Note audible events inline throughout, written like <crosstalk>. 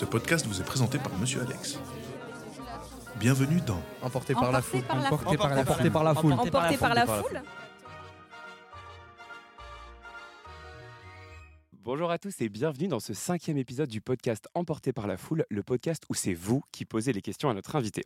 Ce podcast vous est présenté par Monsieur Alex. Bienvenue dans Emporté par la foule. par la Emporté par la Emporté par la foule. Emporté par la foule Bonjour à tous et bienvenue dans ce cinquième épisode du podcast Emporté par la foule, le podcast où c'est vous qui posez les questions à notre invité.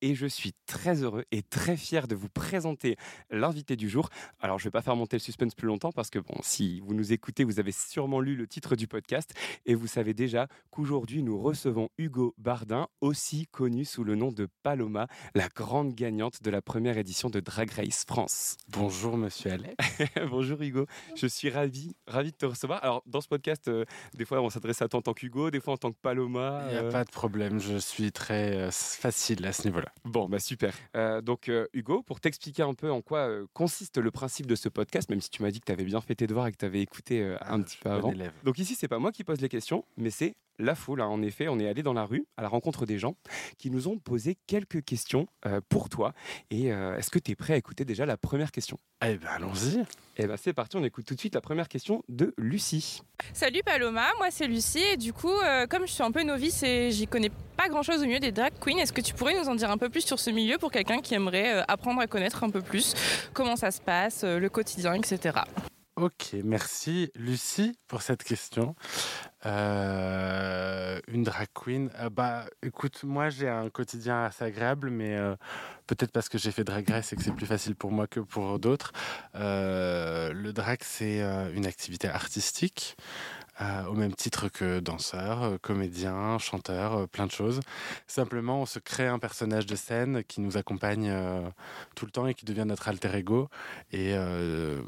Et je suis très heureux et très fier de vous présenter l'invité du jour. Alors je ne vais pas faire monter le suspense plus longtemps parce que bon, si vous nous écoutez, vous avez sûrement lu le titre du podcast et vous savez déjà qu'aujourd'hui nous recevons Hugo Bardin, aussi connu sous le nom de Paloma, la grande gagnante de la première édition de Drag Race France. Bonjour Monsieur Alex. <laughs> Bonjour Hugo, je suis ravi, ravi de te recevoir. Alors dans ce podcast, euh, des fois on s'adresse à toi en tant qu'Hugo, des fois en tant que Paloma. Il n'y a euh. pas de problème, je suis très euh, facile à ce niveau-là. Bon, bah super. Donc Hugo, pour t'expliquer un peu en quoi consiste le principe de ce podcast, même si tu m'as dit que tu avais bien fait tes devoirs et que tu avais écouté euh, un petit peu avant. élève. Donc ici, c'est pas moi qui pose les questions, mais c'est la foule. hein. En effet, on est allé dans la rue à la rencontre des gens qui nous ont posé quelques questions euh, pour toi. Et euh, est-ce que tu es prêt à écouter déjà la première question? Eh ben allons-y. Eh ben c'est parti, on écoute tout de suite la première question de Lucie. Salut Paloma, moi c'est Lucie et du coup euh, comme je suis un peu novice et j'y connais pas grand chose au milieu des drag queens, est-ce que tu pourrais nous en dire un peu plus sur ce milieu pour quelqu'un qui aimerait euh, apprendre à connaître un peu plus comment ça se passe, euh, le quotidien, etc. Ok, merci Lucie pour cette question. Euh, une drag queen. Euh, bah, écoute, moi j'ai un quotidien assez agréable, mais euh, peut-être parce que j'ai fait drag race et que c'est plus facile pour moi que pour d'autres. Le drag, c'est une activité artistique. Euh, au même titre que danseur, euh, comédien, chanteur, euh, plein de choses. Simplement, on se crée un personnage de scène qui nous accompagne tout le temps et qui devient notre alter ego. Et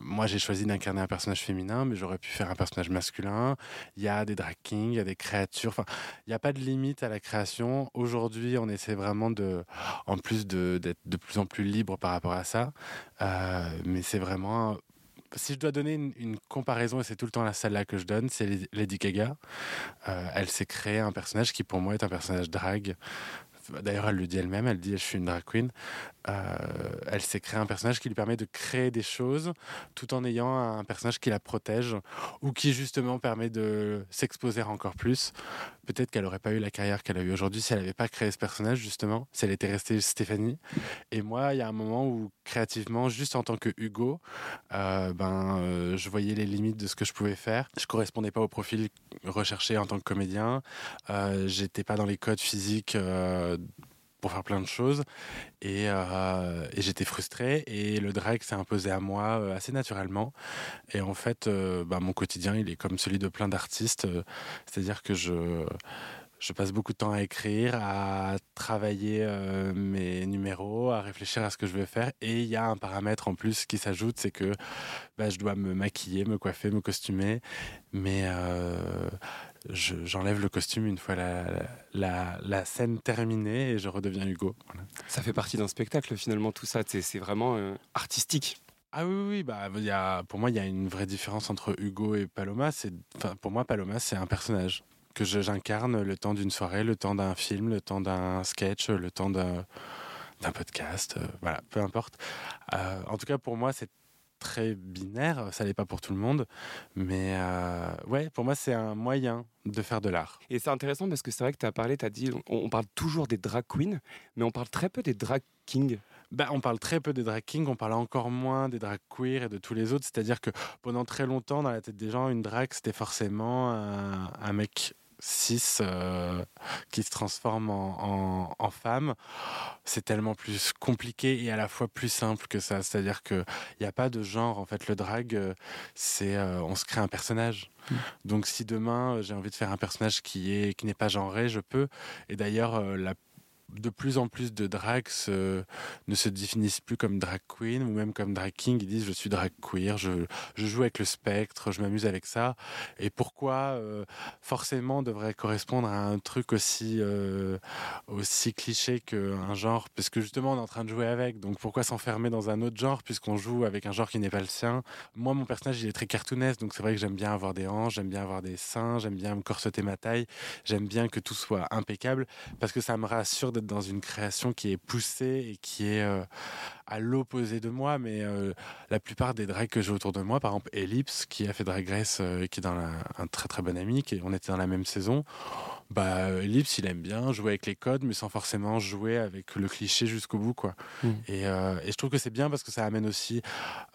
moi, j'ai choisi d'incarner un personnage féminin, mais j'aurais pu faire un personnage masculin. Il y a des drag kings, il y a des créatures. Enfin, il n'y a pas de limite à la création. Aujourd'hui, on essaie vraiment de, en plus de- d'être de plus en plus libre par rapport à ça. Mais c'est vraiment. Si je dois donner une, comparaison, et c'est tout le temps la celle-là que je donne, c'est Lady Gaga. Euh, elle s'est créée un personnage qui, pour moi, est un personnage drag. D'ailleurs, elle le dit elle-même, elle dit Je suis une drag queen. Euh, elle s'est créée un personnage qui lui permet de créer des choses tout en ayant un personnage qui la protège ou qui justement permet de s'exposer encore plus. Peut-être qu'elle n'aurait pas eu la carrière qu'elle a eue aujourd'hui si elle n'avait pas créé ce personnage justement, si elle était restée Stéphanie. Et moi, il y a un moment où créativement, juste en tant que Hugo, euh, ben, euh, je voyais les limites de ce que je pouvais faire. Je correspondais pas au profil recherché en tant que comédien. J'étais pas dans les codes physiques. Pour faire plein de choses. Et, euh, et j'étais frustré et le drag s'est imposé à moi euh, assez naturellement. Et en fait euh, bah, mon quotidien il est comme celui de plein d'artistes. Euh, c'est à dire que je je passe beaucoup de temps à écrire, à travailler euh, mes numéros, à réfléchir à ce que je veux faire. Et il y a un paramètre en plus qui s'ajoute, c'est que bah, je dois me maquiller, me coiffer, me costumer. Mais euh, je- j'enlève le costume une fois la, la, la scène terminée et je redeviens Hugo. Voilà. Ça fait partie d'un spectacle finalement tout ça, c'est vraiment euh, artistique. Ah oui, oui, bah, il y a, pour moi, il y a une vraie différence entre Hugo et Paloma. Pour moi, Paloma, c'est un personnage que j'incarne le temps d'une soirée, le temps d'un film, le temps d'un sketch, le temps d'un, podcast, euh, voilà, peu importe. Euh, en tout cas, pour moi, c'est très binaire. Ça l'est pas pour tout le monde, mais euh, ouais, pour moi, c'est un moyen de faire de l'art. Et c'est intéressant parce que c'est vrai que tu as parlé, tu as dit, on, on parle toujours des drag queens, mais on parle très peu des drag kings. Ben, on parle très peu des drag kings, on parle encore moins des drag queer et de tous les autres. C'est-à-dire que pendant très longtemps, dans la tête des gens, une drag, c'était forcément un, un mec cis euh, qui se transforme en, en- en femme. C'est tellement plus compliqué et à la fois plus simple que ça. C'est-à-dire qu'il n'y a pas de genre. En fait, le drag, euh, c'est euh, on se crée un personnage. Donc si demain j'ai envie de faire un personnage qui est qui n'est pas genré, je peux. Et d'ailleurs, la de plus en plus de drags se- ne se définissent plus comme drag queen ou même comme drag king. Ils disent je suis drag queer, je, je joue avec le spectre, je m'amuse avec ça. Et pourquoi euh, forcément devrait correspondre à un truc aussi, euh, aussi cliché qu'un genre? Parce que justement on est en train de jouer avec. Donc pourquoi s'enfermer dans un autre genre puisqu'on joue avec un genre qui n'est pas le sien? Moi mon personnage il est très cartoonesque donc c'est vrai que j'aime bien avoir des hanches, j'aime bien avoir des seins, j'aime bien me corseter ma taille, j'aime bien que tout soit impeccable parce que ça me rassure dans une création qui est poussée et qui est euh, à l'opposé de moi. Mais euh, la plupart des drags que j'ai autour de moi, par exemple Ellipse, qui a fait Drag Race, euh, qui est dans la- un très très bon ami, qui, on était dans la même saison. bah, Ellipse, il aime bien jouer avec les codes, mais sans forcément jouer avec le cliché jusqu'au bout. Quoi. Mm. Et, euh, et je trouve que c'est bien parce que ça amène aussi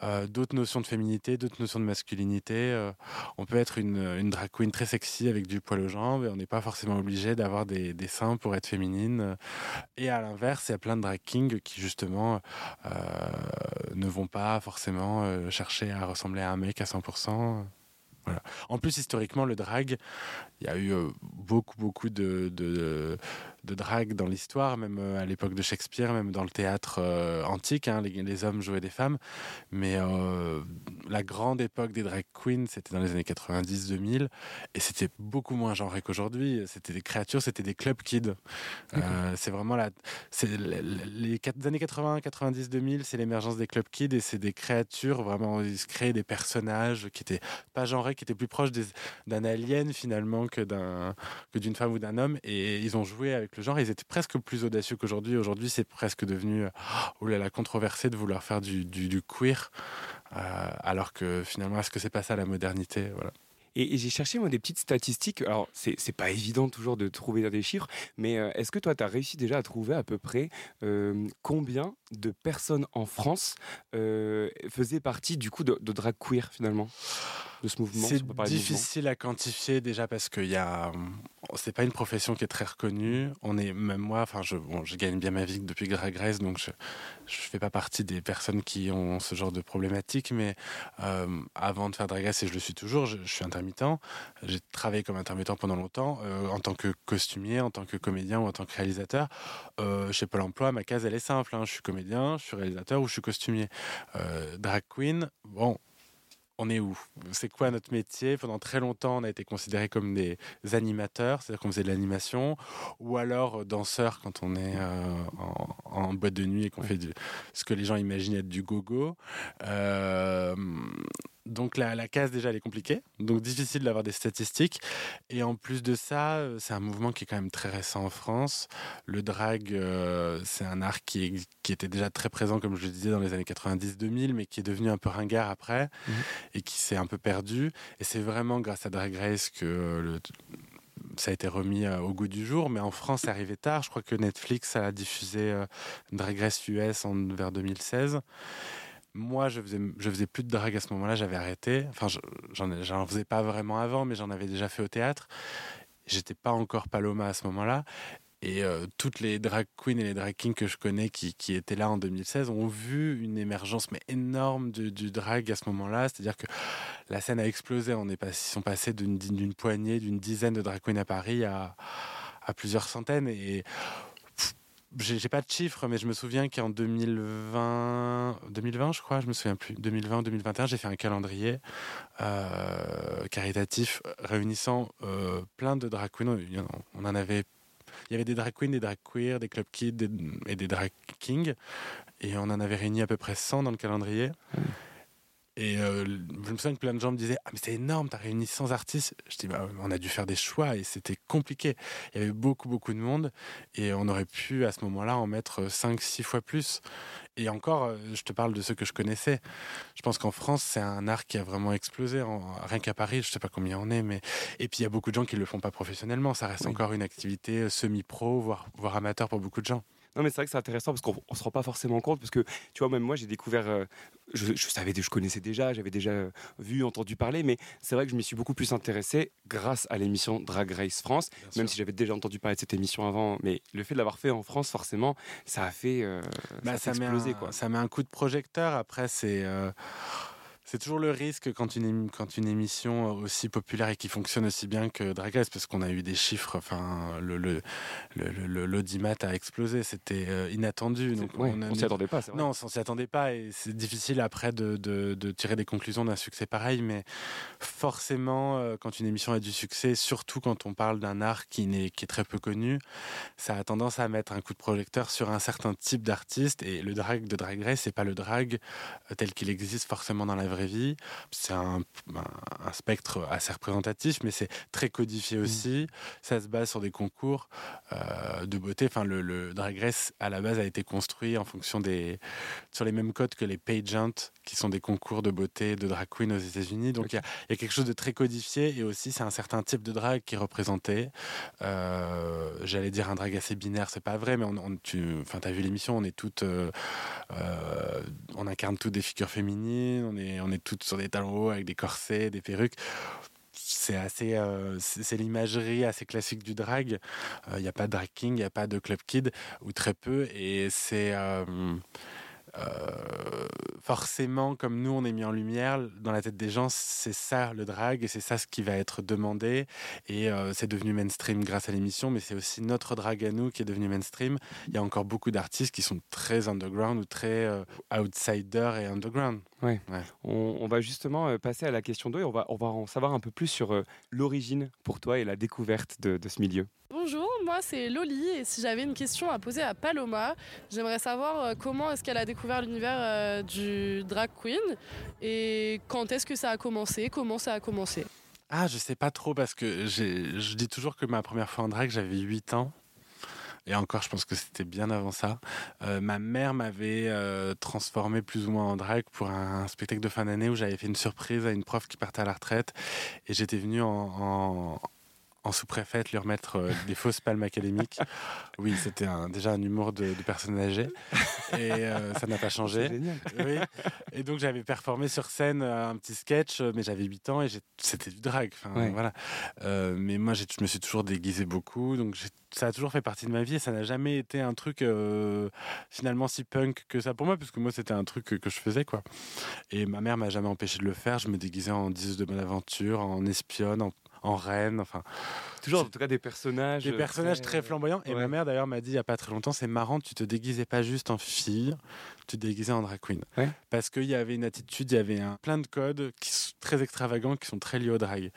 euh, d'autres notions de féminité, d'autres notions de masculinité. On peut être une, une drag queen très sexy avec du poil aux jambes et on n'est pas forcément obligé d'avoir des, des seins pour être féminine. Et à l'inverse, il y a plein de drag kings qui, justement, ne vont pas forcément euh, chercher à ressembler à un mec à 100%. Voilà. En plus, historiquement, le drag, il y a eu euh, beaucoup, beaucoup de, de drag dans l'histoire, même euh, à l'époque de Shakespeare, même dans le théâtre euh, antique. hein, les, les hommes jouaient des femmes. Mais euh, la grande époque des drag queens, c'était dans les années 90-2000. Et c'était beaucoup moins genré qu'aujourd'hui. C'était des créatures, c'était des club kids. Euh, c'est vraiment la. c'est le- le- les quatre- années 80, 90, 2000, c'est l'émergence des club kids et c'est des créatures vraiment. Ils se créaient des personnages qui étaient pas genrés, qui étaient plus proches d'un alien finalement que d'un que d'une femme ou d'un homme. Et ils ont joué avec le genre. Ils étaient presque plus audacieux qu'aujourd'hui. Aujourd'hui, c'est presque devenu oh là là controversé de vouloir faire du, du, queer, euh, alors que finalement, est-ce que c'est pas ça la modernité? Voilà. Et, j'ai cherché moi des petites statistiques. Alors, c'est pas évident toujours de trouver des chiffres, mais euh, est-ce que toi, tu as réussi déjà à trouver à peu près euh, combien de personnes en France euh, faisaient partie du coup de, de drag queer finalement? De ce mouvement C'est difficile à quantifier déjà parce que y a, c'est pas une profession qui est très reconnue. On est même moi, enfin je, bon, je gagne bien ma vie depuis Drag Race, donc je, je fais pas partie des personnes qui ont ce genre de problématique. Mais euh, avant de faire Drag Race, et je le suis toujours, je, je suis intermittent. J'ai travaillé comme intermittent pendant longtemps euh, en tant que costumier, en tant que comédien ou en tant que réalisateur. Euh, chez Pôle Emploi, ma case elle est simple. hein. Je suis comédien, je suis réalisateur ou je suis costumier. Euh, drag queen, bon on est où? C'est quoi notre métier? Pendant très longtemps, on a été considérés comme des animateurs, c'est-à-dire qu'on faisait de l'animation, ou alors euh, danseurs quand on est euh, en, en boîte de nuit et qu'on fait du, ce que les gens imaginent être du gogo. Euh, donc la, la case déjà elle est compliquée, donc difficile d'avoir des statistiques. Et en plus de ça, euh, c'est un mouvement qui est quand même très récent en France. Le drag, euh, c'est un art qui, est- qui était déjà très présent, comme je le disais, dans les années 90-2000, mais qui est devenu un peu ringard après Mhm. et qui s'est un peu perdu. Et c'est vraiment grâce à Drag Race que euh, le- ça a été remis au goût du jour. Mais en France, c'est arrivé tard. Je crois que Netflix a diffusé Drag Race US en, vers 2016. Moi, je faisais, je faisais plus de drag à ce moment-là, j'avais arrêté. Enfin, je- j'en ai- j'en faisais pas vraiment avant, mais j'en avais déjà fait au théâtre. J'étais pas encore Paloma à ce moment-là. Et euh, toutes les drag queens et les drag kings que je connais qui, qui étaient là en 2016 ont vu une émergence mais énorme du, du drag à ce moment-là. C'est-à-dire que la scène a explosé. On est ils sont passés d'une poignée, d'une dizaine de drag queens à Paris à, à plusieurs centaines. Et j'ai pas de chiffres, mais je me souviens qu'en 2020, 2020, je crois, je me souviens plus, 2020, 2021, j'ai fait un calendrier euh, caritatif réunissant euh, plein de drag queens. On en avait, il y avait des drag queens, des drag queers, des club kids et des drag kings, et on en avait réuni à peu près 100 dans le calendrier. Et euh, je me souviens que plein de gens me disaient Ah, mais c'est énorme, t'as réuni 100 artistes. Je dis bah, On a dû faire des choix et c'était compliqué. Il y avait beaucoup, beaucoup de monde et on aurait pu à ce moment-là en mettre 5, 6 fois plus. Et encore, euh, je te parle de ceux que je connaissais. Je pense qu'en France, c'est un art qui a vraiment explosé. En- rien qu'à Paris, je sais pas combien on est, mais. Et puis il y a beaucoup de gens qui le font pas professionnellement. Ça reste Oui. encore une activité euh, semi-pro, voire, voire amateur pour beaucoup de gens. Non, mais c'est vrai que c'est intéressant parce qu'on on se rend pas forcément compte. Parce que, tu vois, même moi, j'ai découvert. euh, je, je savais, je connaissais déjà, j'avais déjà euh, vu, entendu parler, mais c'est vrai que je m'y suis beaucoup plus intéressé grâce à l'émission Drag Race France. Même si j'avais déjà entendu parler de cette émission avant, mais le fait de l'avoir fait en France, forcément, ça a fait, euh, Bah, ça a fait met exploser. un, quoi. ça met un coup de projecteur. Après, c'est euh, c'est toujours le risque quand une, quand une émission aussi populaire et qui fonctionne aussi bien que Drag Race, parce qu'on a eu des chiffres. Enfin, le le- le- le- le- l'audimat a explosé. C'était euh, inattendu. Donc, ouais, on s'y attendait pas, vrai. non, on s'y attendait pas et c'est difficile après de, de- de tirer des conclusions d'un succès pareil, mais forcément, euh, quand une émission a du succès, surtout quand on parle d'un art qui, n'est, qui est très peu connu, ça a tendance à mettre un coup de projecteur sur un certain type d'artiste et le drag de Drag Race, c'est pas le drag euh, tel qu'il existe forcément dans la vraie vraie vie. C'est un, un, spectre assez représentatif, mais c'est très codifié aussi. Ça se base sur des concours euh, de beauté. Enfin, le, le Drag Race, à la base, a été construit en fonction des... sur les mêmes codes que les pageants, qui sont des concours de beauté de drag queen aux États-Unis. Donc, il y, a- il y a quelque chose de très codifié et aussi, c'est un certain type de drag qui est représenté. Euh, J'allais dire un drag assez binaire, c'est pas vrai, mais on, on- tu enfin, as vu l'émission, on est toutes. euh, on incarne toutes des figures féminines, on est, on est toutes sur des talons hauts avec des corsets, des perruques. C'est assez, euh, c'est l'imagerie assez classique du drag. Il n'y a pas de drag king, il n'y a pas de club kid ou très peu, et c'est euh, euh, forcément comme nous on est mis en lumière dans la tête des gens, c'est ça le drag et c'est ça ce qui va être demandé. Et euh, c'est devenu mainstream grâce à l'émission, mais c'est aussi notre drag à nous qui est devenu mainstream. Il y a encore beaucoup d'artistes qui sont très underground ou très euh, outsider et underground. On, on va justement euh, passer à la question 2 et on va, on va en savoir un peu plus sur euh, l'origine pour toi et la découverte de, de ce milieu. Bonjour, moi c'est Loli et si j'avais une question à poser à Paloma, j'aimerais savoir euh, comment est-ce qu'elle a découvert l'univers euh, du drag queen et quand est-ce que ça a commencé, comment ça a commencé? Ah, je sais pas trop parce que je dis toujours que ma première fois en drag, j'avais 8 ans. Et encore, je pense que c'était bien avant ça. Euh, ma mère m'avait euh, transformé plus ou moins en drag pour un, spectacle de fin d'année où j'avais fait une surprise à une prof qui partait à la retraite. Et j'étais venu en, en, en sous-préfète lui remettre euh, des fausses palmes académiques. <laughs> Oui, c'était un- déjà un humour de, de personnes âgées. Et euh, ça n'a pas changé. génial. Oui. Et donc j'avais performé sur scène euh, un petit sketch, mais j'avais 8 ans et c'était du drag. Enfin, Ouais. voilà. Euh, mais moi, je me suis toujours déguisé beaucoup, donc ça a toujours fait partie de ma vie et ça n'a jamais été un truc finalement si punk que ça pour moi, parce que moi c'était un truc que, que je faisais quoi. Et ma mère m'a jamais empêché de le faire. Je me déguisais en 10 de bonne aventure, en espionne, en, en reine, enfin Toujours en tout cas des personnages. des euh, personnages très flamboyants. Et ouais. ma mère d'ailleurs m'a dit il y a pas très longtemps, c'est marrant, tu te déguisais pas juste en fille, tu te déguisais en drag queen. Ouais. Parce qu'il y avait une attitude, il y avait un, plein de codes qui sont très extravagants, qui sont très liés au drag.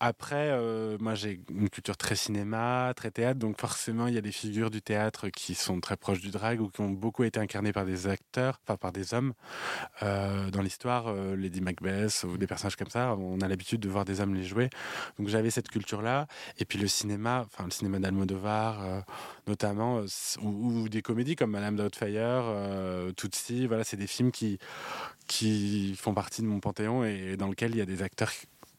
Après, euh, moi j'ai une culture très cinéma, très théâtre, donc forcément il y a des figures du théâtre qui sont très proches du drag ou qui ont beaucoup été incarnées par des acteurs, enfin par des hommes. Euh, dans l'histoire, euh, Lady Macbeth ou des personnages comme ça, on a l'habitude de voir des hommes les jouer. Donc j'avais cette culture-là. Et puis le cinéma, enfin le cinéma d'Almodovar, notamment, ou, ou des comédies comme Madame Doubtfire, Tootsie, voilà, c'est des films qui, qui font partie de mon panthéon et dans lequel il y a des acteurs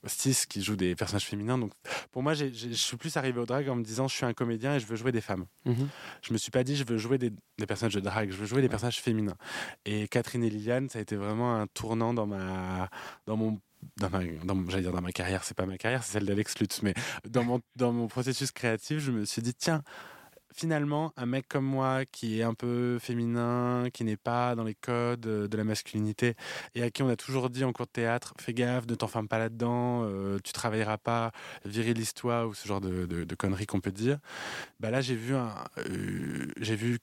cis qui jouent des personnages féminins. Donc pour moi, je suis plus arrivé au drag en me disant je suis un comédien et je veux jouer des femmes. Mhm. Je me suis pas dit je veux jouer des, des personnages de drag, je veux jouer des personnages féminins. Et Catherine et Liliane, ça a été vraiment un tournant dans ma, dans mon dans ma, dans, j'allais dire dans ma carrière, c'est pas ma carrière, c'est celle d'Alex Lutz, mais dans mon, dans mon processus créatif, je me suis dit, tiens, finalement, un mec comme moi qui est un peu féminin, qui n'est pas dans les codes euh, de la masculinité, et à qui on a toujours dit en cours de théâtre, fais gaffe, ne t'enferme pas là-dedans, euh, tu travailleras pas, virilise-toi, ou ce genre de, conneries qu'on peut dire, bah là j'ai vu euh, j'ai vu,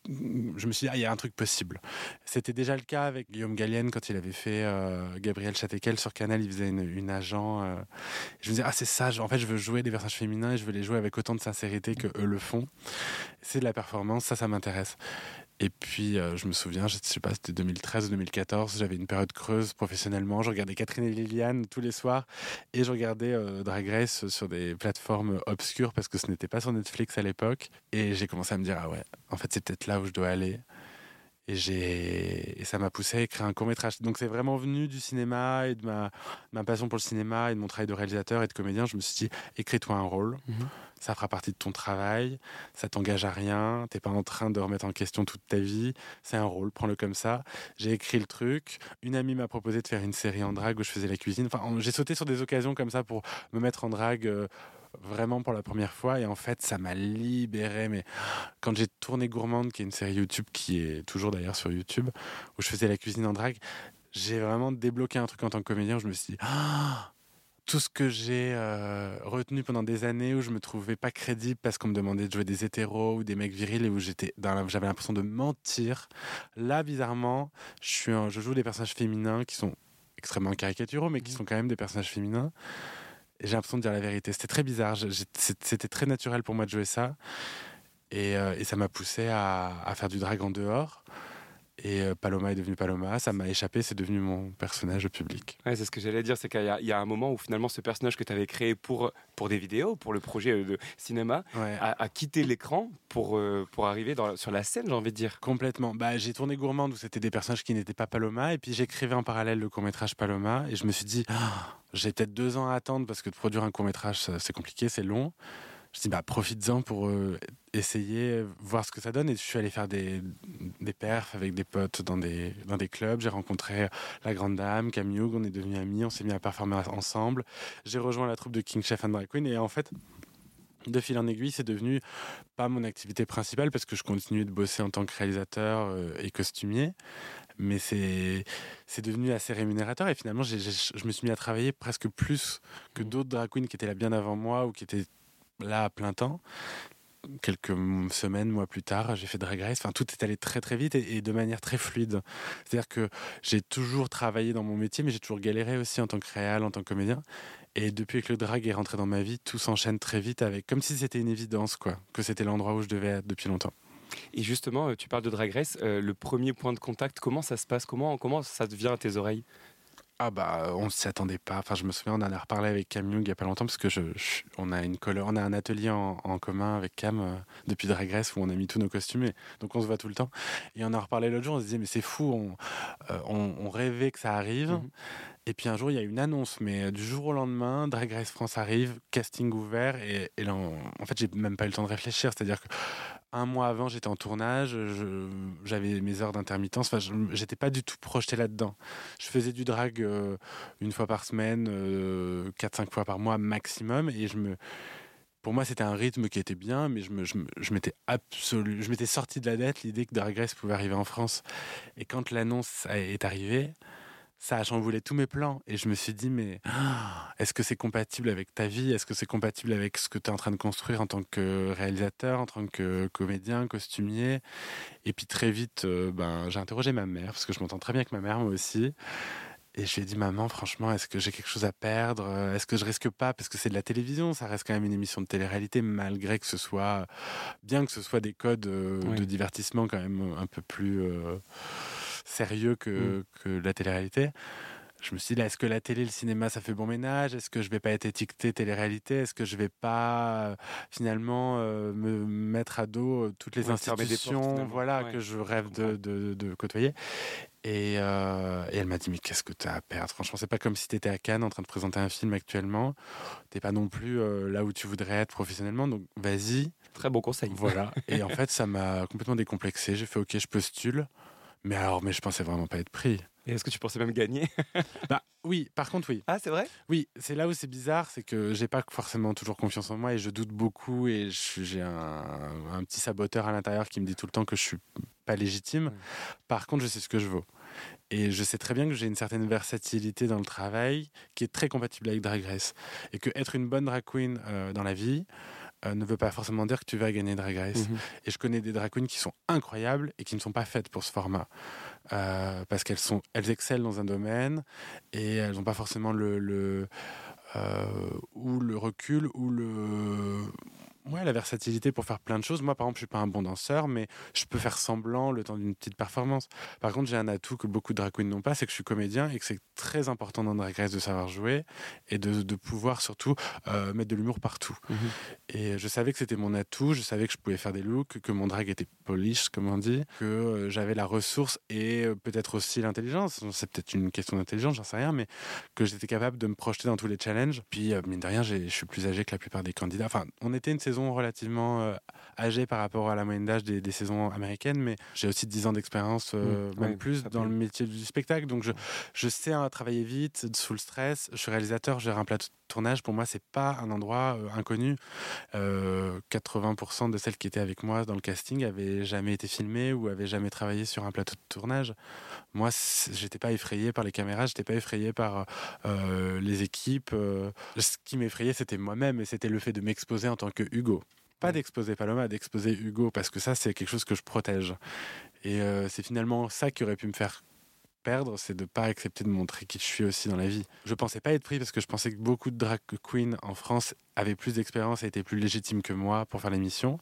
je me suis dit, ah, il y a un truc possible. C'était déjà le cas avec Guillaume Gallienne quand il avait fait euh, Gabriel Châtequel sur Canal, il faisait une, une agent. je me disais, ah, c'est ça, en fait, je veux jouer des personnages féminins et je veux les jouer avec autant de sincérité que eux le font. C'est de la performance, ça, ça m'intéresse. Et puis, euh, je me souviens, je sais pas, c'était 2013 ou 2014, j'avais une période creuse professionnellement. Je regardais Catherine et Liliane tous les soirs et je regardais euh, Drag Race sur des plateformes obscures parce que ce n'était pas sur Netflix à l'époque. Et j'ai commencé à me dire, ah ouais, en fait, c'est peut-être là où je dois aller. Et, ça m'a poussé à écrire un court métrage. Donc c'est vraiment venu du cinéma et de ma, ma passion pour le cinéma et de mon travail de réalisateur et de comédien. Je me suis dit, écris-toi un rôle, Mhm. Ça fera partie de ton travail, ça t'engage à rien, t'es pas en train de remettre en question toute ta vie, c'est un rôle, prends-le comme ça. J'ai écrit le truc. Une amie m'a proposé de faire une série en drague où je faisais la cuisine. Enfin, en- j'ai sauté sur des occasions comme ça pour me mettre en drague. euh, vraiment pour la première fois et en fait ça m'a libéré mais quand j'ai tourné Gourmande qui est une série YouTube qui est toujours d'ailleurs sur YouTube où je faisais la cuisine en drague j'ai vraiment débloqué un truc en tant que comédien où je me suis dit Ah tout ce que j'ai euh, retenu pendant des années où je me trouvais pas crédible parce qu'on me demandait de jouer des hétéros ou des mecs virils et où j'étais j'avais l'impression de mentir là bizarrement je suis un- je joue des personnages féminins qui sont extrêmement caricaturaux mais qui sont quand même des personnages féminins et j'ai l'impression de dire la vérité. C'était très bizarre. C'était très naturel pour moi de jouer ça. Et, euh, et ça m'a poussé à, à faire du drag en dehors. Et euh, Paloma est devenue Paloma, ça m'a échappé, c'est devenu mon personnage public. Ouais, c'est ce que j'allais dire, c'est qu'il y, a- il y a un moment où finalement ce personnage que tu avais créé pour, pour des vidéos, pour le projet euh, de cinéma, Ouais. a, a quitté l'écran pour, euh, pour arriver dans, sur la scène, j'ai envie de dire. Complètement. Bah, j'ai tourné Gourmande où c'était des personnages qui n'étaient pas Paloma. Et puis j'écrivais en parallèle le court-métrage Paloma. Et je me suis dit, <gasps> j'ai peut-être deux ans à attendre parce que de produire un court-métrage, c'est compliqué, c'est long. Je dit, bah, profites-en pour euh, essayer, voir ce que ça donne. Et je suis allé faire des, des perfs avec des potes dans des, dans des clubs. J'ai rencontré la Grande Dame, Camille Hughes, on est devenus amis, on s'est mis à performer ensemble. J'ai rejoint la troupe de King Chef and Drag Queen. Et en fait, de fil en aiguille, c'est devenu pas mon activité principale parce que je continuais de bosser en tant que réalisateur euh, et costumier. Mais c'est devenu assez rémunérateur et finalement, je me suis mis à travailler presque plus que d'autres drag queens qui étaient là bien avant moi ou qui étaient là à plein temps. Quelques semaines, mois plus tard, j'ai fait Drag Race. Enfin, tout est allé très très vite et, et de manière très fluide. C'est-à-dire que j'ai toujours travaillé dans mon métier, mais j'ai toujours galéré aussi en tant que réal, en tant que comédien. Et depuis que le drag est rentré dans ma vie, tout s'enchaîne très vite avec, comme si c'était une évidence, quoi, que c'était l'endroit où je devais être depuis longtemps. Et justement, euh, tu parles de Drag Race, euh, le premier point de contact, comment ça se passe? Comment, comment ça devient à tes oreilles? Ah bah on s'y attendait pas. Enfin je me souviens on en a reparlé avec Cam Young il y a pas longtemps parce que je, je- on a une colle- on a un atelier en, en commun avec Cam euh, depuis Drag Race où on a mis tous nos costumes et donc on se voit tout le temps. Et on en a reparlé l'autre jour on se disait mais c'est fou on, euh, on, on rêvait que ça arrive. Mhm. Et puis un jour il y a une annonce mais euh, du jour au lendemain Drag Race France arrive casting ouvert et, et là on- en fait j'ai même pas eu le temps de réfléchir c'est à dire que un mois avant, j'étais en tournage, j'avais mes heures d'intermittence, enfin, j'étais pas du tout projeté là-dedans. Je faisais du drag euh, une fois par semaine, euh, 4-5 fois par mois maximum, et je me, pour moi, c'était un rythme qui était bien, mais je me, je je m'étais je m'étais sorti de la dette l'idée que Drag Race pouvait arriver en France. Et quand l'annonce est arrivée, ça a chamboulé tous mes plans. Et je me suis dit, mais <gasps> est-ce que c'est compatible avec ta vie? Est-ce que c'est compatible avec ce que tu es en train de construire en tant que réalisateur, en tant que comédien, costumier? Et puis très vite, euh, ben, j'ai interrogé ma mère, parce que je m'entends très bien avec ma mère, moi aussi. Et je lui ai dit, maman, franchement, est-ce que j'ai quelque chose à perdre? Est-ce que je risque pas? Parce que c'est de la télévision, ça reste quand même une émission de télé-réalité, malgré que ce soit, bien que ce soit des codes euh, Oui. de divertissement quand même un peu plus euh, sérieux que, que la télé-réalité. Je me suis dit, est-ce que la télé, le cinéma, ça fait bon ménage? Est-ce que je vais pas être étiqueté télé-réalité? Est-ce que je vais pas euh, finalement euh, me mettre à dos euh, toutes les Ouais, portes, institutions voilà, Ouais. que je rêve de, de- de côtoyer? Et, euh, et elle m'a dit, mais qu'est-ce que tu as à perdre? Franchement, c'est pas comme si tu étais à Cannes en train de présenter un film actuellement. T'es pas non plus là où tu voudrais être professionnellement, donc vas-y. Très bon conseil. Voilà. et en <laughs> fait, ça m'a complètement décomplexé. J'ai fait, ok, je postule. Mais alors, mais je pensais vraiment pas être pris. Et est-ce que tu pensais même gagner <laughs> Bah oui, par contre, oui. Ah, c'est vrai? Oui, c'est là où c'est bizarre, c'est que j'ai pas forcément toujours confiance en moi et je doute beaucoup et j'ai un, un petit saboteur à l'intérieur qui me dit tout le temps que je suis pas légitime. Par contre, je sais ce que je vaux. Et je sais très bien que j'ai une certaine versatilité dans le travail qui est très compatible avec Drag Race. Et que être une bonne drag queen euh, dans la vie euh, ne veut pas forcément dire que tu vas gagner Drag Race. Mhm. Et je connais des drag queens qui sont incroyables et qui ne sont pas faites pour ce format. Euh, parce qu'elles sont, elles excellent dans un domaine et elles n'ont pas forcément le, le euh, ou le recul ou le ouais, la versatilité pour faire plein de choses. Moi, par exemple, je suis pas un bon danseur, mais je peux faire semblant le temps d'une petite performance. Par contre, j'ai un atout que beaucoup de drag queens n'ont pas, c'est que je suis comédien et que c'est très important dans Drag Race de savoir jouer et de, de pouvoir surtout euh, mettre de l'humour partout. Mhm. Et je savais que c'était mon atout, je savais que je pouvais faire des looks, que mon drag était polish, comme on dit, que euh, j'avais la ressource et euh, peut-être aussi l'intelligence. C'est peut-être une question d'intelligence, j'en sais rien, mais que j'étais capable de me projeter dans tous les challenges. Puis, euh, mine de rien, je suis plus âgé que la plupart des candidats. Enfin, on était une saison relativement euh, âgée par rapport à la moyenne d'âge des, des saisons américaines, mais j'ai aussi 10 ans d'expérience, euh, Mmh, même ouais, plus, dans le métier du spectacle. Donc, je, je sais hein, travailler vite, sous le stress. Je suis réalisateur, gère un plateau de tournage. Pour moi, c'est pas un endroit euh, inconnu. Euh, 80% de celles qui étaient avec moi dans le casting avaient jamais été filmées ou avaient jamais travaillé sur un plateau de tournage. Moi, j'étais pas effrayé par les caméras, j'étais pas effrayé par euh, les équipes. Ce qui m'effrayait, c'était moi-même et c'était le fait de m'exposer en tant que Hugo. Pas d'exposer Paloma, d'exposer Hugo, parce que ça, c'est quelque chose que je protège. Et euh, c'est finalement ça qui aurait pu me faire perdre, c'est de pas accepter de montrer qui je suis aussi dans la vie. Je pensais pas être pris parce que je pensais que beaucoup de drag queens en France avaient plus d'expérience et étaient plus légitimes que moi pour faire l'émission.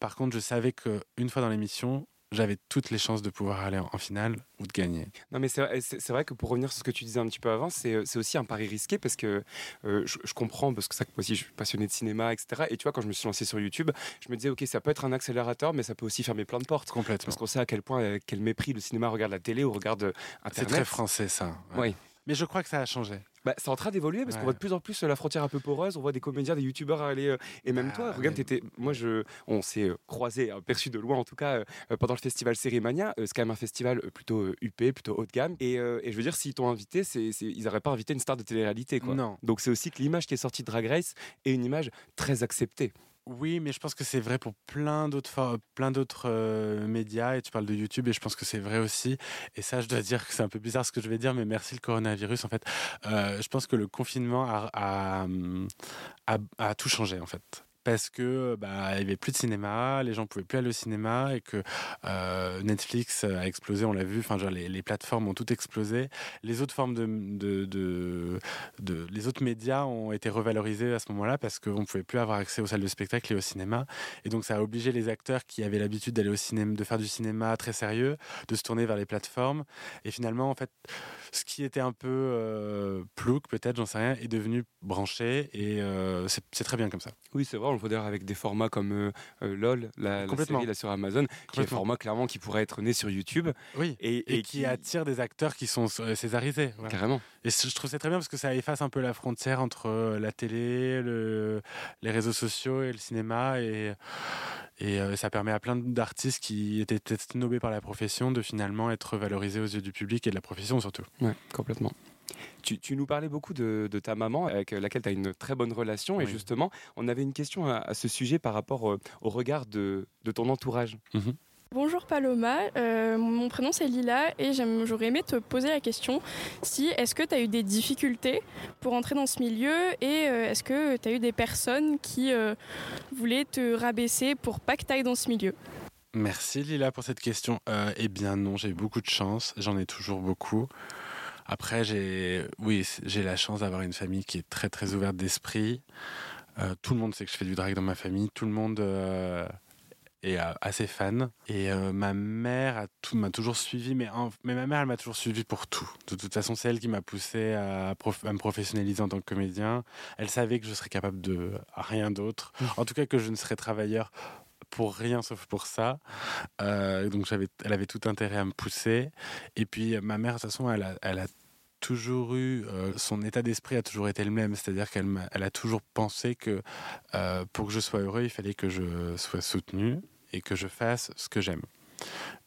Par contre, je savais que une fois dans l'émission, j'avais toutes les chances de pouvoir aller en, finale ou de gagner. Non, mais c'est vrai, que pour revenir sur ce que tu disais un petit peu avant, c'est c'est aussi un pari risqué parce que euh, je, je comprends, parce que ça, moi aussi, je suis passionné de cinéma, etc. Et tu vois, quand je me suis lancé sur YouTube, je me disais, OK, ça peut être un accélérateur, mais ça peut aussi fermer plein de portes. Complètement. Parce qu'on sait à quel point, euh, quel mépris le cinéma regarde la télé ou regarde euh, C'est Internet. très français ça. ouais. Mais je crois que ça a changé. Bah, c'est en train d'évoluer parce qu'on voit de plus en plus euh, la frontière un peu poreuse. On voit des comédiens, des youtubeurs aller. euh, et même Ah, toi, regarde, t'étais. Moi, je, on s'est euh, croisés, euh, perçus de loin en tout cas, euh, pendant le festival Sérimania. Euh, c'est quand même un festival plutôt UP, plutôt haut de gamme. Et, et je veux dire, s'ils t'ont invité, c'est- ils n'auraient pas invité une star de télé-réalité. Quoi. Non. Donc c'est aussi que l'image qui est sortie de Drag Race est une image très acceptée. Oui, mais je pense que c'est vrai pour plein d'autres for- plein d'autres euh, médias et tu parles de YouTube et je pense que c'est vrai aussi. Et ça, je dois dire que c'est un peu bizarre ce que je vais dire, mais merci le coronavirus. En fait, Euh, je pense que le confinement a, a tout changé en fait. Parce que bah, il n'y avait plus de cinéma, les gens pouvaient plus aller au cinéma et que Netflix a explosé, on l'a vu. Enfin, genre les, plateformes ont tout explosé. Les autres formes de, de, de, les autres médias ont été revalorisés à ce moment-là parce qu'on pouvait plus avoir accès aux salles de spectacle et au cinéma. Et donc, ça a obligé les acteurs qui avaient l'habitude d'aller au cinéma, de faire du cinéma très sérieux, de se tourner vers les plateformes. Et finalement, en fait, ce qui était un peu euh, plouc, peut-être, j'en sais rien, est devenu branché. Et c'est très bien comme ça. Oui, c'est vrai, le voit d'ailleurs avec des formats comme euh, euh, LOL, la, la série là, sur Amazon, qui est un format clairement qui pourrait être né sur YouTube. Oui. Et, Et, qui, attire des acteurs qui sont euh, césarisés. voilà. Carrément. Et je trouve ça très bien parce que ça efface un peu la frontière entre la télé, le- les réseaux sociaux et le cinéma. Et, et euh, ça permet à plein d'artistes qui étaient peut-être snobés par la profession de finalement être valorisés aux yeux du public et de la profession surtout. Ouais, complètement. Tu, tu nous parlais beaucoup de, de ta maman, avec laquelle tu as une très bonne relation. Et justement, on avait une question à, à ce sujet par rapport euh, au regard de, de ton entourage. Bonjour Paloma, Euh, mon prénom c'est Lila et j'aurais aimé te poser la question si est-ce que tu as eu des difficultés pour entrer dans ce milieu et euh, est-ce que tu as eu des personnes qui euh, voulaient te rabaisser pour pas que tu ailles dans ce milieu? Merci Lila pour cette question. Euh, eh bien non, j'ai eu beaucoup de chance, j'en ai toujours beaucoup. Après, j'ai, oui, j'ai la chance d'avoir une famille qui est très très ouverte d'esprit. Euh, tout le monde sait que je fais du drag dans ma famille. Tout le monde euh, est euh, assez fan. Et euh, ma mère m'a toujours suivi, mais, mais ma mère, elle m'a toujours suivi pour tout. De toute façon, c'est elle qui m'a poussé à, prof- à me professionnaliser en tant que comédien. Elle savait que je serais capable de rien d'autre. En tout cas, que je ne serais travailleur pour rien sauf pour ça. Euh, donc j'avais, elle avait tout intérêt à me pousser. Et puis ma mère, de toute façon, elle a, toujours eu, euh, son état d'esprit a toujours été le même, c'est-à-dire qu'elle a toujours pensé que euh, pour que je sois heureux, il fallait que je sois soutenu et que je fasse ce que j'aime.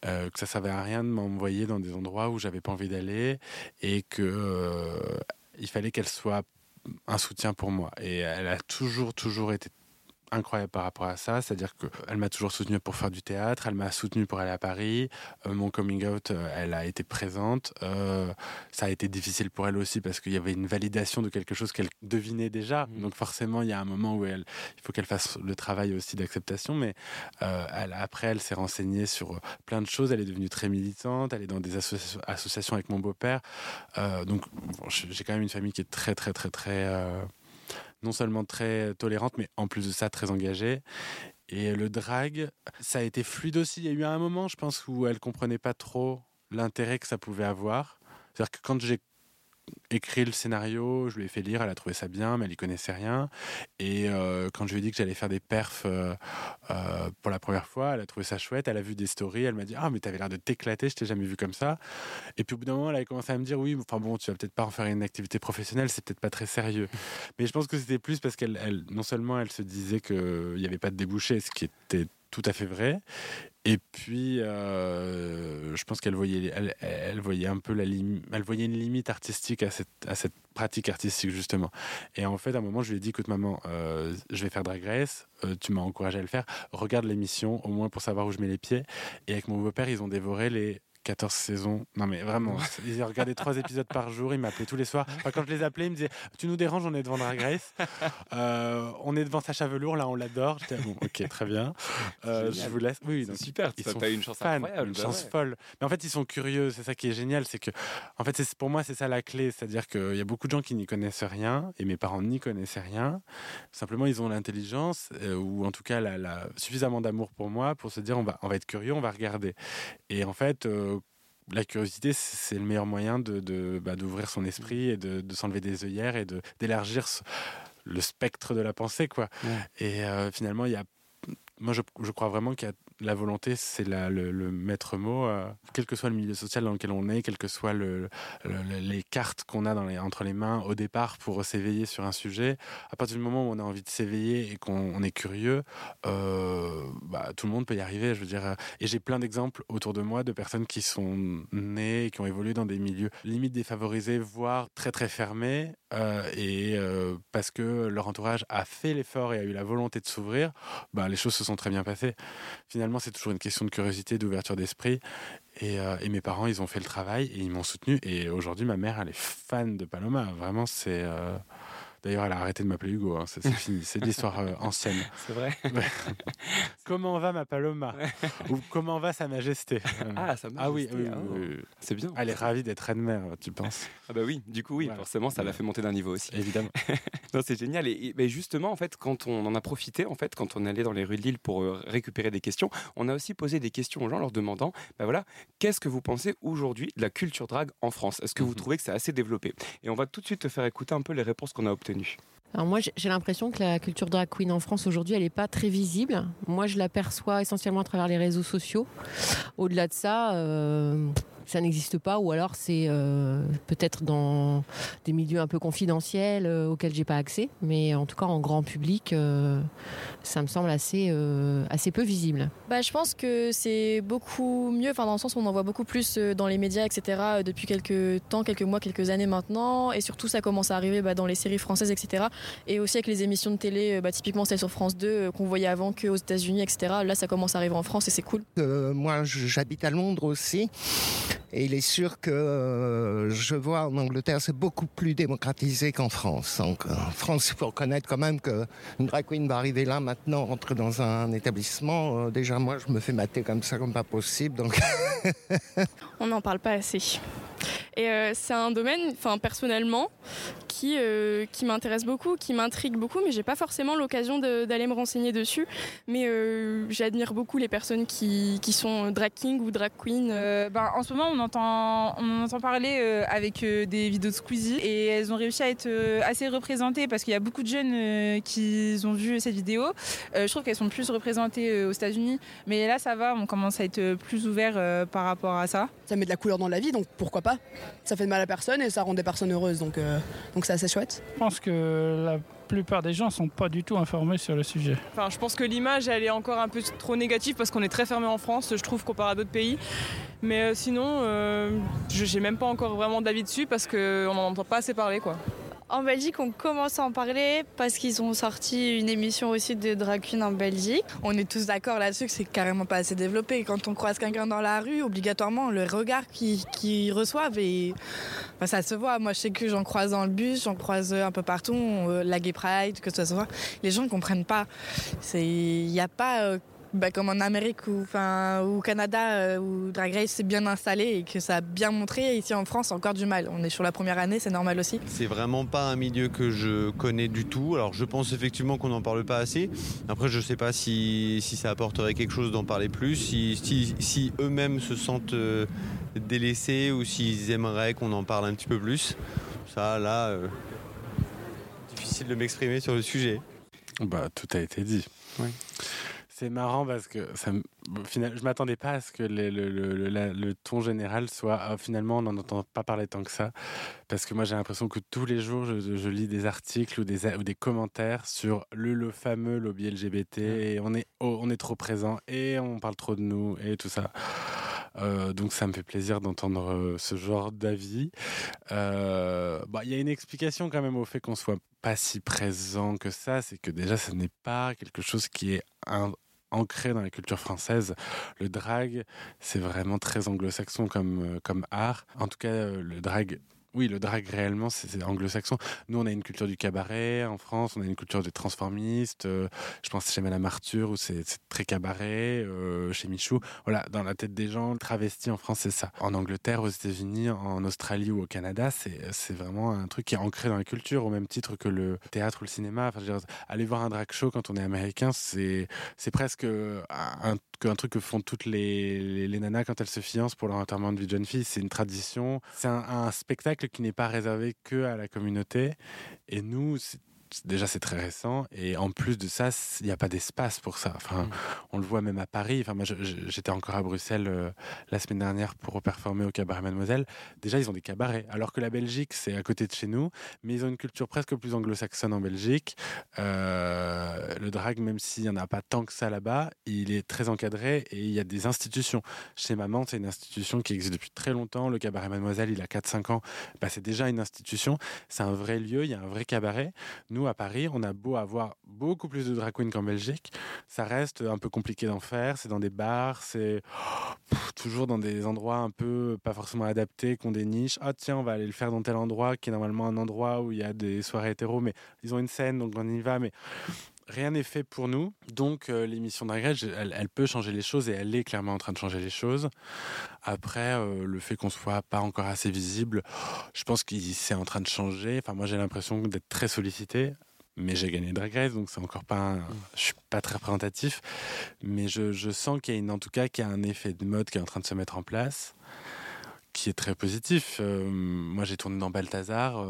Euh, que ça servait à rien de m'envoyer dans des endroits où j'avais pas envie d'aller et que euh, il fallait qu'elle soit un soutien pour moi. Et elle a toujours, toujours été incroyable par rapport à ça, c'est-à-dire qu'elle m'a toujours soutenu pour faire du théâtre, elle m'a soutenu pour aller à Paris, Euh, mon coming out, euh, elle a été présente, Euh, ça a été difficile pour elle aussi parce qu'il y avait une validation de quelque chose qu'elle devinait déjà, Mhm. donc forcément il y a un moment où elle, il faut qu'elle fasse le travail aussi d'acceptation, mais euh, elle, après elle s'est renseignée sur euh, plein de choses, elle est devenue très militante, elle est dans des associa- associations avec mon beau-père, Euh, donc bon, j'ai quand même une famille qui est très très très très... non seulement très tolérante, mais en plus de ça, très engagée. Et le drag, ça a été fluide aussi. Il y a eu un moment, je pense, où elle comprenait pas trop l'intérêt que ça pouvait avoir. C'est-à-dire que quand j'ai écrit le scénario, je lui ai fait lire, elle a trouvé ça bien, mais elle y connaissait rien. Et euh, quand je lui ai dit que j'allais faire des perfs euh, euh, pour la première fois, elle a trouvé ça chouette, elle a vu des stories, elle m'a dit Ah, mais t'avais l'air de t'éclater, je t'ai jamais vu comme ça. Et puis au bout d'un moment, elle a commencé à me dire Oui, enfin bon, tu vas peut-être pas en faire une activité professionnelle, c'est peut-être pas très sérieux. <laughs> Mais je pense que c'était plus parce qu'elle, elle, non seulement elle se disait qu'il n'y avait pas de débouché, ce qui était tout à fait vrai, et puis euh, je pense qu'elle voyait, elle, voyait un peu la elle voyait une limite artistique à cette, à cette pratique artistique justement. Et en fait, à un moment, je lui ai dit écoute maman, euh, je vais faire Drag Race, euh, tu m'as encouragé à le faire, regarde l'émission au moins pour savoir où je mets les pieds. Et avec mon beau-père, ils ont dévoré les 14 saisons. Non, mais vraiment, ils regardaient trois <laughs> épisodes par jour. Ils m'appelaient tous les soirs. Enfin, quand je les appelais, ils me disaient Tu nous déranges, on est devant Drag Race. <laughs> Euh, on est devant Sacha Velour, là, on l'adore. J'étais bon, ok, très bien. Euh, je vous laisse. Oui, donc, super, ils sont eu une chance fans, incroyable. une bah chance ouais. folle. Mais en fait, ils sont curieux. C'est ça qui est génial, c'est que, en fait, pour moi, c'est ça la clé. C'est-à-dire qu'il y a beaucoup de gens qui n'y connaissent rien, et mes parents n'y connaissaient rien. Simplement, ils ont l'intelligence, euh, ou en tout cas la, la- suffisamment d'amour pour moi, pour se dire on va, on va être curieux, on va regarder. Et en fait. euh, la curiosité, c'est le meilleur moyen de, de- bah, d'ouvrir son esprit et de, de s'enlever des œillères et de, d'élargir ce- le spectre de la pensée. Quoi. Ouais. Et euh, finalement, il y a, moi, je, je crois vraiment qu'il y a la volonté, c'est le, maître mot, euh, quel que soit le milieu social dans lequel on est, quelles que soient le, le- les cartes qu'on a entre les mains au départ pour s'éveiller sur un sujet. À partir du moment où on a envie de s'éveiller et qu'on on est curieux, euh, bah, tout le monde peut y arriver. Je veux dire, euh, et j'ai plein d'exemples autour de moi de personnes qui sont nées et qui ont évolué dans des milieux limite défavorisés, voire très très fermés, et parce que leur entourage a fait l'effort et a eu la volonté de s'ouvrir, bah, les choses se sont très bien passées. C'est toujours une question de curiosité, d'ouverture d'esprit. Et, euh, et mes parents, ils ont fait le travail et ils m'ont soutenu. Et aujourd'hui, ma mère, elle est fan de Paloma. Vraiment, c'est. euh, D'ailleurs, elle a arrêté de m'appeler Hugo. hein. C'est fini. C'est de l'histoire euh, ancienne. <laughs> C'est vrai. <laughs> Comment va ma Paloma? Ou comment va Sa Majesté? Euh, <laughs> Ah, ça Ah oui, Majesté, oui, ah, oui, oui. C'est bien. Elle est ravie d'être reine-mère, tu penses? Ah bah oui, du coup oui, Voilà. forcément ça l'a fait monter d'un niveau aussi. Évidemment. Non, c'est génial. Et, et, ben, justement, en fait, quand on en a profité, en fait, quand on allait dans les rues de Lille pour euh, récupérer des questions, on a aussi posé des questions aux gens, leur demandant, ben voilà, qu'est-ce que vous pensez aujourd'hui de la culture drague en France? Est-ce que vous Mhm. trouvez que c'est assez développé? Et on va tout de suite te faire écouter un peu les réponses qu'on a obtenues. Alors moi, j'ai l'impression que la culture drag queen en France aujourd'hui, elle n'est pas très visible. Moi, je l'aperçois essentiellement à travers les réseaux sociaux. Au-delà de ça, euh, ça n'existe pas, ou alors c'est euh, peut-être dans des milieux un peu confidentiels euh, auxquels j'ai pas accès. Mais en tout cas, en grand public, euh, ça me semble assez, euh, assez peu visible. Bah, je pense que c'est beaucoup mieux, enfin, dans le sens où on en voit beaucoup plus dans les médias, etc., depuis quelques temps, quelques mois, quelques années maintenant. Et surtout, ça commence à arriver bah, dans les séries françaises, etc. Et aussi avec les émissions de télé, bah, typiquement celle sur France 2, euh, qu'on voyait avant qu'aux États-Unis, etc. Là, ça commence à arriver en France et c'est cool. Euh, moi, j'habite à Londres aussi. Et il est sûr que euh, je vois en Angleterre, c'est beaucoup plus démocratisé qu'en France. Euh, en France, il faut reconnaître quand même qu'une drag queen va arriver là maintenant, rentrer dans un établissement. Euh, déjà, moi, je me fais mater comme ça, comme pas possible. Donc, <laughs> On n'en parle pas assez. Et euh, c'est un domaine, enfin personnellement, qui, euh, qui m'intéresse beaucoup, qui m'intrigue beaucoup, mais j'ai pas forcément l'occasion d'aller me renseigner dessus. Mais euh, j'admire beaucoup les personnes qui, qui sont drag king ou drag queen. Euh, ben, en ce moment, on entend, on entend parler euh, avec euh, des vidéos de Squeezie et elles ont réussi à être euh, assez représentées parce qu'il y a beaucoup de jeunes euh, qui ont vu cette vidéo. Euh, je trouve qu'elles sont plus représentées euh, aux États-Unis, mais là, ça va, on commence à être plus ouvert euh, par rapport à ça. Ça met de la couleur dans la vie, donc pourquoi pas? Ça fait de mal à personne et ça rend des personnes heureuses, donc euh, donc c'est assez chouette. Je pense que la plupart des gens sont pas du tout informés sur le sujet. Enfin, je pense que l'image, elle est encore un peu trop négative parce qu'on est très fermé en France, je trouve, comparé à d'autres pays. Mais euh, sinon, euh, je j'ai même pas encore vraiment d'avis dessus parce qu'on n'en entend pas assez parler, quoi. En Belgique, on commence à en parler parce qu'ils ont sorti une émission aussi de drag en Belgique. On est tous d'accord là-dessus que c'est carrément pas assez développé. Quand on croise quelqu'un dans la rue, obligatoirement, le regard qu'ils reçoivent, et, ça se voit. Moi, je sais que j'en croise dans le bus, j'en croise un peu partout, euh, la Gay Pride, que ça se voit. Les gens ne comprennent pas. Il n'y a pas... euh, bah, comme en Amérique ou, au Canada euh, où Drag Race s'est bien installé et que ça a bien montré. Ici en France, encore du mal. On est sur la première année, c'est normal aussi. C'est vraiment pas un milieu que je connais du tout. Alors je pense effectivement qu'on n'en parle pas assez. Après je sais pas si, si ça apporterait quelque chose d'en parler plus, si, si, si eux-mêmes se sentent euh, délaissés ou s'ils aimeraient qu'on en parle un petit peu plus. Ça là, euh, difficile de m'exprimer sur le sujet. Bah, tout a été dit. C'est marrant parce que ça, final, je m'attendais pas à ce que le, le- le- le- la- le ton général soit ah, finalement on n'en entend pas parler tant que ça parce que moi j'ai l'impression que tous les jours je, je lis des articles ou des, ou des commentaires sur le, le fameux lobby LGBT et on est, oh, on est trop présent et on parle trop de nous et tout ça. Euh, donc ça me fait plaisir d'entendre euh, ce genre d'avis. Euh, bah, Il y a une explication quand même au fait qu'on soit pas si présent que ça, c'est que déjà ce n'est pas quelque chose qui est un- ancré dans la culture française. Le drag, c'est vraiment très anglo-saxon comme, euh, comme art. En tout cas, euh, le drag oui, le drag réellement, c'est anglo-saxon. Nous, on a une culture du cabaret en France, on a une culture des transformistes. euh, je pense chez Madame Arthur où c'est très cabaret, euh, chez Michou. Voilà, dans la tête des gens, travesti en France, c'est ça. En Angleterre, aux États-Unis, en Australie ou au Canada, c'est vraiment un truc qui est ancré dans la culture au même titre que le théâtre ou le cinéma. Enfin, je veux dire, aller voir un drag show quand on est américain, c'est presque un, un truc que font toutes les, les, nanas quand elles se fiancent pour leur enterrement de vie de jeune fille. C'est une tradition. C'est un, un spectacle qui n'est pas réservé que à la communauté. Et nous, déjà c'est très récent et en plus de ça il n'y a pas d'espace pour ça. Enfin on le voit même à Paris. Enfin moi j'étais encore à Bruxelles euh, la semaine dernière pour performer au cabaret Mademoiselle. Déjà ils ont des cabarets alors que la Belgique c'est à côté de chez nous mais ils ont une culture presque plus anglo-saxonne en Belgique. Euh, le drag même s'il n'y en a pas tant que ça là-bas il est très encadré et il y a des institutions. Chez Maman c'est une institution qui existe depuis très longtemps. Le cabaret Mademoiselle il a 4-5 ans. Bah, c'est déjà une institution. C'est un vrai lieu il y a un vrai cabaret. nous, à Paris, on a beau avoir beaucoup plus de drag qu'en Belgique, ça reste un peu compliqué d'en faire. C'est dans des bars, c'est pff, toujours dans des endroits un peu pas forcément adaptés, qui ont des niches. Ah tiens, on va aller le faire dans tel endroit, qui est normalement un endroit où il y a des soirées hétéros, mais ils ont une scène, donc on y va. Mais rien n'est fait pour nous. Donc euh, l'émission Drag Race, elle, elle peut changer les choses et elle est clairement en train de changer les choses. Après, euh, le fait qu'on soit pas encore assez visible, je pense que c'est en train de changer. Enfin, moi, j'ai l'impression d'être très sollicité. Mais j'ai gagné Drag Race, donc c'est encore pas. un- Je suis pas très représentatif, mais je, je sens qu'il y a une, en tout cas, qu'il y a un effet de mode qui est en train de se mettre en place, qui est très positif. Euh, moi, j'ai tourné dans Balthazar.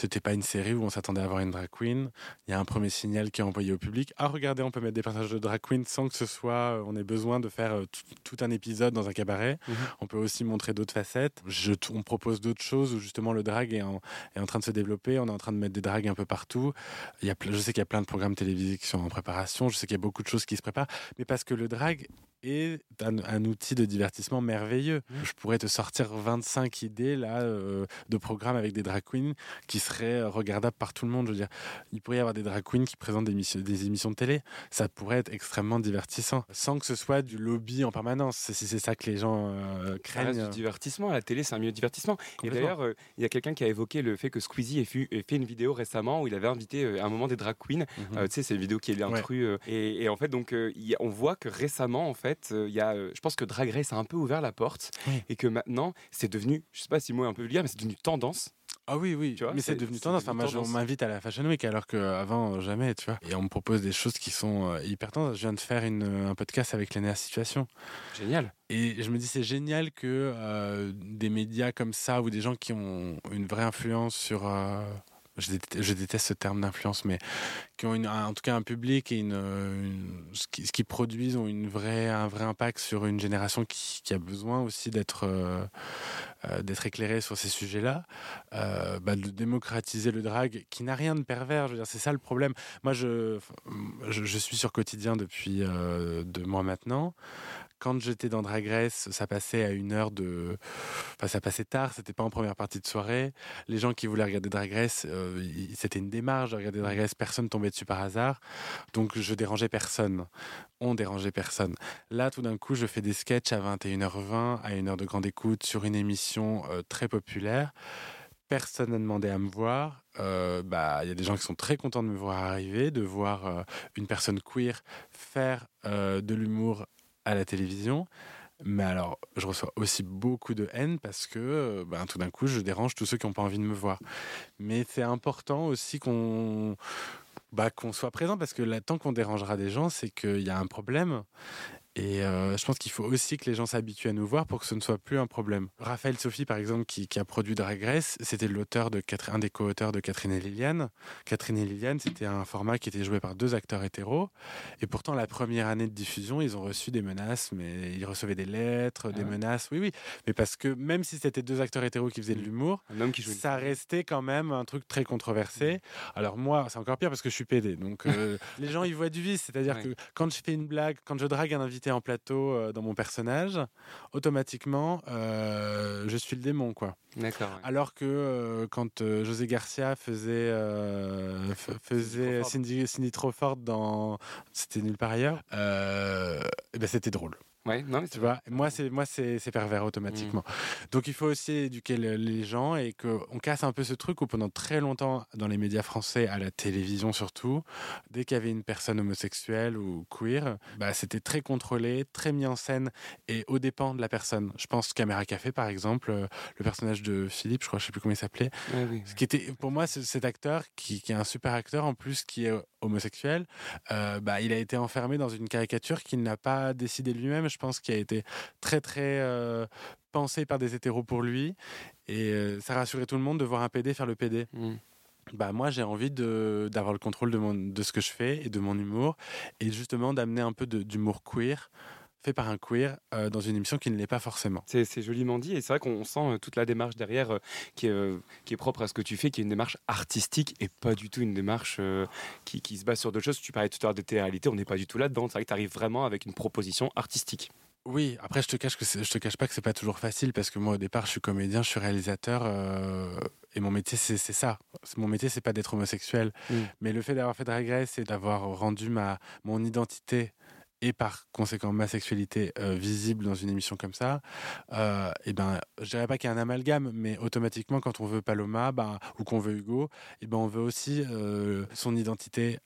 C'était pas une série où on s'attendait à avoir une drag queen. Il y a un premier signal qui est envoyé au public. Ah, regardez, on peut mettre des personnages de drag queen sans que ce soit. euh, On ait besoin de faire euh, tout, un épisode dans un cabaret. On peut aussi montrer d'autres facettes. Je, on propose d'autres choses où justement le drag est en, est en train de se développer. On est en train de mettre des drags un peu partout. Il y a, ple- je sais qu'il y a plein de programmes télévisés qui sont en préparation. Je sais qu'il y a beaucoup de choses qui se préparent. Mais parce que le drag est un, un outil de divertissement merveilleux. Je pourrais te sortir 25 idées là euh, de programmes avec des drag queens qui seraient euh, regardables par tout le monde. Je veux dire, il pourrait y avoir des drag queens qui présentent des, émissions- des émissions de télé. Ça pourrait être extrêmement divertissant, sans que ce soit du lobby en permanence. Si c'est ça que les gens euh, Ça reste craignent. du divertissement. La télé, c'est un milieu de divertissement. Et d'ailleurs, euh, il y a quelqu'un qui a évoqué le fait que Squeezie ait, fu- ait fait une vidéo récemment où il avait invité à un moment des drag queens. Euh, tu sais, c'est une vidéo qui est l'intrus. euh, et, et en fait, donc, il y a- on voit que récemment, en fait, euh, il y a, euh, je pense que Drag Race a un peu ouvert la porte et que maintenant, c'est devenu, je sais pas si le mot est un peu vulgaire, mais c'est devenu tendance. Ah oui, oui, Tu vois, mais c'est devenu tendance. Enfin, moi, on m'invite à la Fashion Week alors qu'avant, jamais, tu vois. Et on me propose des choses qui sont euh, hyper tendances. Je viens de faire une, un podcast avec Lénéa Situation. Génial. Et je me dis, c'est génial que euh, des médias comme ça ou des gens qui ont une vraie influence sur. euh, je, déteste, ce terme d'influence, mais qui ont en tout cas un public et ce qui- qu'ils produisent ont un vrai impact sur une génération qui, qui a besoin aussi d'être euh, euh, d'être éclairée sur ces sujets-là, euh, bah, de démocratiser le drag qui n'a rien de pervers. C'est ça le problème. Moi, je, suis sur quotidien depuis deux mois maintenant. Quand j'étais dans Drag Race, ça passait à une heure de. Enfin, ça passait tard, c'était pas en première partie de soirée. Les gens qui voulaient regarder Drag Race, euh, c'était une démarche de regarder Drag Race, personne tombait dessus par hasard. Donc, je dérangeais personne. On dérangeait personne. Là, tout d'un coup, je fais des sketchs à 21h20, à une heure de grande écoute, sur une émission euh, très populaire. Personne n'a demandé à me voir. Euh, bah, il y a des gens qui sont très contents de me voir arriver, de voir une personne queer faire de l'humour à la télévision. Mais alors, je reçois aussi beaucoup de haine parce que euh, ben, tout d'un coup, je dérange tous ceux qui n'ont pas envie de me voir. Mais c'est important aussi qu'on bah, qu'on soit présent parce que là, tant qu'on dérangera des gens, c'est qu'il y a un problème. Et euh, je pense qu'il faut aussi que les gens s'habituent à nous voir pour que ce ne soit plus un problème. Raphaël Sophie, par exemple, qui, qui a produit Drag Race, c'était l'auteur de Catherine- un des co-auteurs de Catherine et Liliane. Catherine et Liliane, c'était un format qui était joué par deux acteurs hétéros. Et pourtant, la première année de diffusion, ils ont reçu des menaces, mais ils recevaient des lettres, des ouais. menaces. Oui, oui. Mais parce que même si c'était deux acteurs hétéros qui faisaient de l'humour, joue une ça restait quand même un truc très controversé. Alors moi, c'est encore pire parce que je suis PD. Donc euh, <laughs> les gens, ils voient du vice. C'est-à-dire Ouais. que quand je fais une blague, quand je drague un invité, invité en plateau euh, dans mon personnage, automatiquement, euh, je suis le démon, quoi. D'accord. Alors que euh, quand José Garcia faisait, faisait Cindy, Cindy Crawford dans C'était nulle part ailleurs, eh ben c'était drôle. Ouais, non, mais tu vois, moi c'est moi c'est c'est pervers automatiquement. Donc il faut aussi éduquer le- les gens et qu'on casse un peu ce truc où pendant très longtemps dans les médias français, à la télévision surtout, dès qu'il y avait une personne homosexuelle ou queer, bah, c'était très contrôlé, très mis en scène et au dépend de la personne. Je pense Caméra Café par exemple, euh, le personnage de Philippe, je crois, je sais plus comment il s'appelait, Ouais, oui. ce qui était pour moi ce- cet acteur qui, qui est un super acteur en plus qui est homosexuel, euh, bah, il a été enfermé dans une caricature qu'il n'a pas décidé lui-même. Je pense qu'il a été très très euh, pensé par des hétéros pour lui et euh, ça rassurait tout le monde de voir un PD faire le PD. Bah moi j'ai envie de d'avoir le contrôle de mon de ce que je fais et de mon humour et justement d'amener un peu d'humour queer fait par un queer euh, dans une émission qui ne l'est pas forcément. C'est joliment dit et c'est vrai qu'on sent euh, toute la démarche derrière euh, qui, est, euh, qui est propre à ce que tu fais, qui est une démarche artistique et pas du tout une démarche qui, qui se base sur d'autres choses. Tu parlais tout à l'heure de télé-réalité, on n'est pas du tout là-dedans. C'est vrai que tu arrives vraiment avec une proposition artistique. Oui, après je te cache que je te cache pas que c'est pas toujours facile parce que moi au départ je suis comédien, je suis réalisateur euh, et mon métier c'est ça. Mon métier c'est pas d'être homosexuel, Mm. mais le fait d'avoir fait Drag Race et d'avoir rendu ma mon identité et par conséquent ma sexualité euh, visible dans une émission comme ça, euh, et ben je dirais pas qu'il y a un amalgame, mais automatiquement quand on veut Paloma, ben, ou qu'on veut Hugo, et ben on veut aussi euh, son identité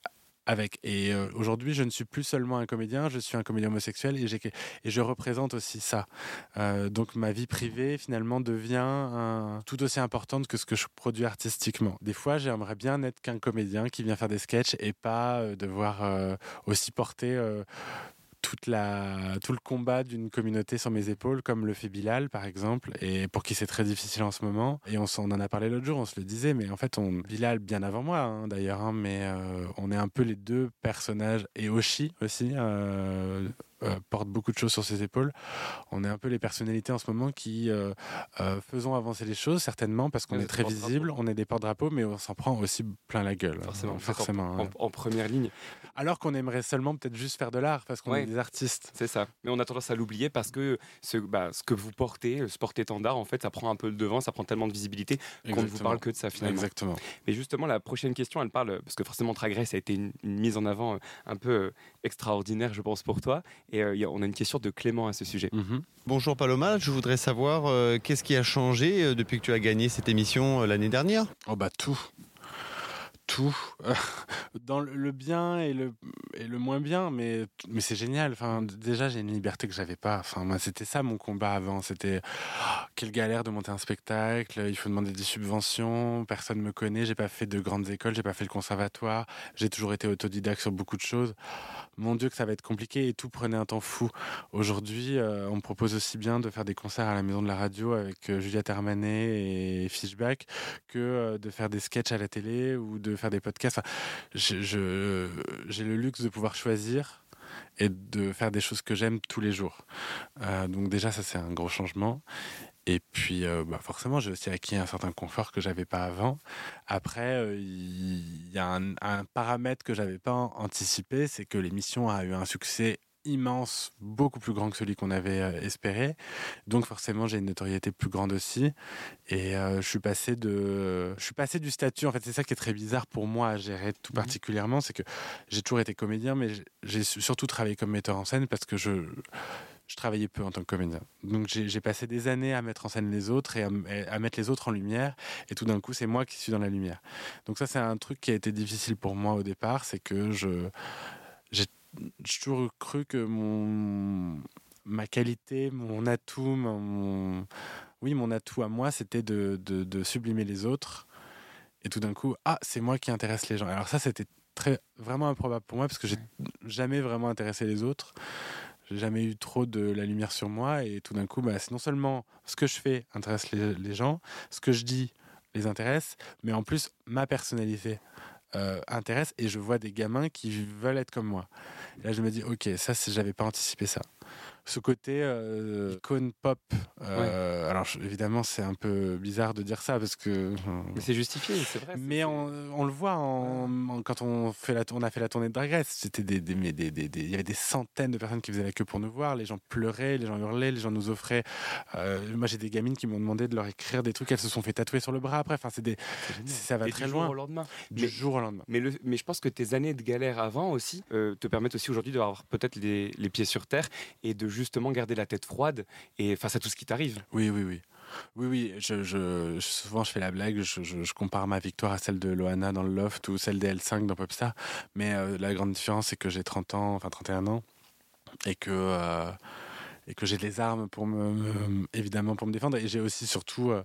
avec. Et euh, aujourd'hui, je ne suis plus seulement un comédien, je suis un comédien homosexuel et, et je représente aussi ça. Euh, donc ma vie privée, finalement, devient tout aussi importante que ce que je produis artistiquement. Des fois, j'aimerais bien n'être qu'un comédien qui vient faire des sketchs et pas euh, devoir aussi porter... tout le combat d'une communauté sur mes épaules, comme le fait Bilal, par exemple, et pour qui c'est très difficile en ce moment. Et on en a parlé l'autre jour, on se le disait, mais en fait, on, Bilal, bien avant moi, hein, d'ailleurs, hein, mais euh, on est un peu les deux personnages, et Oshi aussi, euh, euh, porte beaucoup de choses sur ses épaules. On est un peu les personnalités en ce moment qui euh, euh, faisons avancer les choses, certainement, parce qu'on On est, très visible, on est des porte-drapeaux, mais on s'en prend aussi plein la gueule. Forcément, hein, en- forcément. en, ouais. en première ligne. Alors qu'on aimerait seulement peut-être juste faire de l'art, parce qu'on Ouais. est des artistes. C'est ça. Mais on a tendance à l'oublier parce que ce, bah, ce que vous portez, ce porte-étendard, en fait, ça prend un peu le devant, ça prend tellement de visibilité qu'on ne vous parle que de ça finalement. Exactement. Mais justement, la prochaine question, elle parle, parce que forcément, Drag Race a été une, une mise en avant un peu extraordinaire, je pense, pour toi. Et euh, y a- on a une question de Clément à ce sujet. Bonjour Paloma, je voudrais savoir euh, qu'est-ce qui a changé euh, depuis que tu as gagné cette émission euh, l'année dernière? Oh bah tout. Tout. Euh, <laughs> Dans le- bien et le, et le moins bien, mais, mais c'est génial. Enfin, déjà, j'ai une liberté que j'avais pas. Enfin, moi, c'était ça mon combat avant. C'était oh, quelle galère de monter un spectacle. Il faut demander des subventions. Personne me connaît. J'ai pas fait de grandes écoles. J'ai pas fait le conservatoire. J'ai toujours été autodidacte sur beaucoup de choses. Mon Dieu, que ça va être compliqué et tout prenait un temps fou. Aujourd'hui, euh, on me propose aussi bien de faire des concerts à la maison de la radio avec euh, Juliette Armanet et Fishback que euh, de faire des sketchs à la télé ou de faire des podcasts. J'ai le luxe de pouvoir choisir et de faire des choses que j'aime tous les jours. Euh, donc déjà, ça c'est un gros changement. Et puis, euh, bah, forcément, j'ai aussi acquis un certain confort que j'avais pas avant. Après, euh, il y a un, un paramètre que j'avais pas anticipé, c'est que l'émission a eu un succès immense, beaucoup plus grand que celui qu'on avait euh, espéré. Donc forcément, j'ai une notoriété plus grande aussi. Et euh, je suis passé de, je suis passé du statut. En fait, c'est ça qui est très bizarre pour moi à gérer tout particulièrement, c'est que j'ai toujours été comédien, mais j'ai surtout travaillé comme metteur en scène parce que je je travaillais peu en tant que comédien. Donc j'ai passé des années à mettre en scène les autres et à, mettre les autres en lumière. Et tout d'un coup, c'est moi qui suis dans la lumière. Donc ça, c'est un truc qui a été difficile pour moi au départ, c'est que je j'ai j'ai toujours cru que mon ma qualité, mon atout, mon oui, mon atout à moi, c'était de, de, de sublimer les autres. Et tout d'un coup, ah, c'est moi qui intéresse les gens. Alors ça, c'était très vraiment improbable pour moi parce que j'ai jamais vraiment intéressé les autres. Jamais eu trop de la lumière sur moi et tout d'un coup, bah, c'est non seulement ce que je fais intéresse les, gens, ce que je dis les intéresse, mais en plus ma personnalité euh, intéresse et je vois des gamins qui veulent être comme moi. Là, je me dis, ok, ça, j'avais pas anticipé ça. Ce côté euh, icône pop. Euh, Alors je- évidemment, c'est un peu bizarre de dire ça parce que. Mais c'est justifié, c'est vrai. Mais on, on le voit en, en- quand on, fait la, on a fait la tournée de Drag Race. C'était des, des, mais des- des- des- il y avait des centaines de personnes qui faisaient la queue pour nous voir. Les gens pleuraient, les gens hurlaient, les gens nous offraient. euh, moi, j'ai des gamines qui m'ont demandé de leur écrire des trucs. Elles se sont fait tatouer sur le bras après. Enfin, c'est des, ça va Et très du loin. jour au lendemain. Du Mais- jour au lendemain. Mais, le, mais je pense que tes années de galère avant aussi euh, te permettent aussi aujourd'hui d'avoir peut-être les, les pieds sur terre et de justement garder la tête froide et face à tout ce qui t'arrive. Oui, oui, oui. Oui, oui, je, je- souvent je fais la blague, je, compare ma victoire à celle de Loana dans le Loft ou celle des L5 dans Popstar. Mais euh, la grande différence, c'est que j'ai 30 ans, enfin 31 ans, et que, euh, et que j'ai les armes pour me, me- évidemment pour me défendre. Et j'ai aussi surtout euh,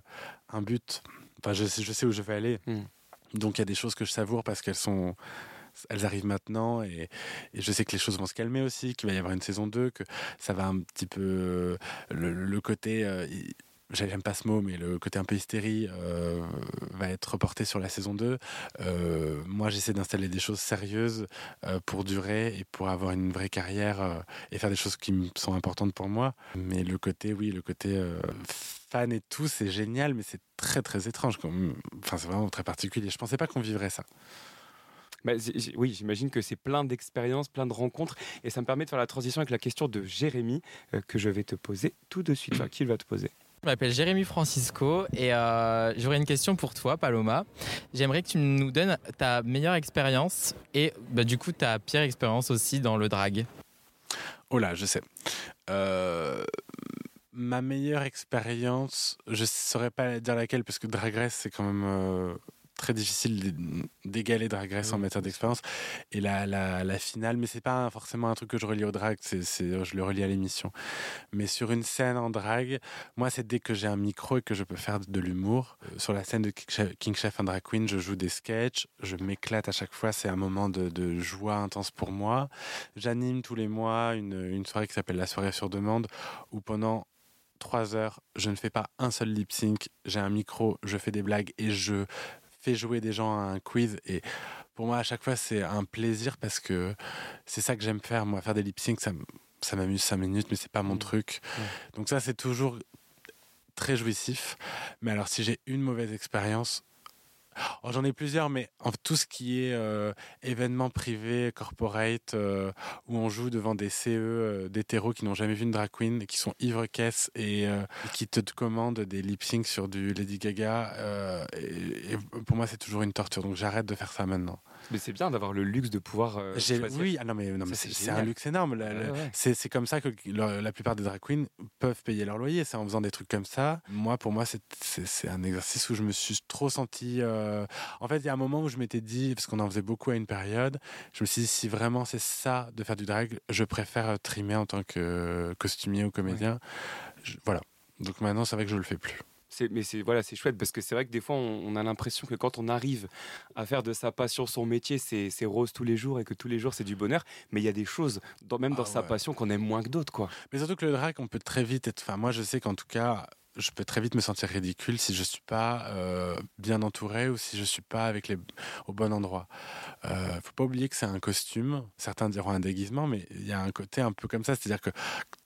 un but. Enfin, je, sais- je sais où je vais aller. Donc il y a des choses que je savoure parce qu'elles sont. Elles arrivent maintenant et, je sais que les choses vont se calmer aussi, qu'il va y avoir une saison 2, que ça va un petit peu. euh, Le, côté. euh, J'aime pas ce mot, mais le côté un peu hystérie euh, va être reporté sur la saison 2. Euh, moi, j'essaie d'installer des choses sérieuses pour durer et pour avoir une vraie carrière et faire des choses qui me sont importantes pour moi. Mais le côté, oui, le côté fan et tout, c'est génial, mais c'est très très étrange. Enfin, c'est vraiment très particulier. Je pensais pas qu'on vivrait ça. Bah, oui, j'imagine que c'est plein d'expériences, plein de rencontres et ça me permet de faire la transition avec la question de Jérémy euh, que je vais te poser tout de suite. Enfin, qui va te poser Je m'appelle Jérémy Francisco et euh, j'aurais une question pour toi, Paloma. J'aimerais que tu nous donnes ta meilleure expérience et bah, du coup ta pire expérience aussi dans le drag. Oh là, je sais. Euh, ma meilleure expérience, je saurais pas dire laquelle parce que Drag Race c'est quand même euh, très difficile d'é- d'égaler Drag Race en matière d'expérience et la, la, la finale, mais c'est pas forcément un truc que je relie au drag, c'est, je le relie à l'émission. Mais sur une scène en drag, moi c'est dès que j'ai un micro et que je peux faire de l'humour. Euh, Sur la scène de King Chef- King Chef and Drag Queen, je joue des sketchs, je m'éclate à chaque fois, c'est un moment de, de joie intense pour moi. J'anime tous les mois une, une soirée qui s'appelle la soirée sur demande où pendant trois heures, je ne fais pas un seul lip sync, j'ai un micro, je fais des blagues et je fais jouer des gens à un quiz et pour moi à chaque fois c'est un plaisir parce que c'est ça que j'aime faire. Moi faire des lip sync ça, m'amuse cinq minutes mais c'est pas mon truc. Donc ça c'est toujours très jouissif. Mais alors si j'ai une mauvaise expérience Oh, J'en ai plusieurs, mais en tout ce qui est euh, événements privés, corporate, euh, où on joue devant des CE euh, d'hétéros qui n'ont jamais vu une drag queen, qui sont ivre-caisse et, euh, qui te commandent des lip syncs sur du Lady Gaga. et pour moi, c'est toujours une torture, donc j'arrête de faire ça maintenant. Mais c'est bien d'avoir le luxe de pouvoir. euh, oui, ah non, mais, non, mais c'est un luxe énorme. Ouais, ouais. C'est comme ça que la, la plupart des drag queens peuvent payer leur loyer. C'est en faisant des trucs comme ça. Moi, pour moi, c'est- un exercice où je me suis trop senti. euh, En fait, il y a un moment où je m'étais dit, parce qu'on en faisait beaucoup à une période, je me suis dit, si vraiment c'est ça de faire du drag, je préfère euh, trimer en tant que costumier ou comédien. Je- voilà. Donc maintenant, c'est vrai que je le fais plus. Mais c'est voilà, c'est chouette parce que c'est vrai que des fois on, on a l'impression que quand on arrive à faire de sa passion son métier, c'est rose tous les jours et que tous les jours c'est du bonheur. Mais il y a des choses, dans- même dans sa passion, qu'on aime moins que d'autres, quoi. Mais surtout que le drag, on peut très vite être. Enfin, moi, je sais qu'en tout cas, je peux très vite me sentir ridicule si je suis pas euh, bien entouré ou si je suis pas avec les au bon endroit. Euh, faut pas oublier que c'est un costume. Certains diront un déguisement, mais il y a un côté un peu comme ça, c'est-à-dire que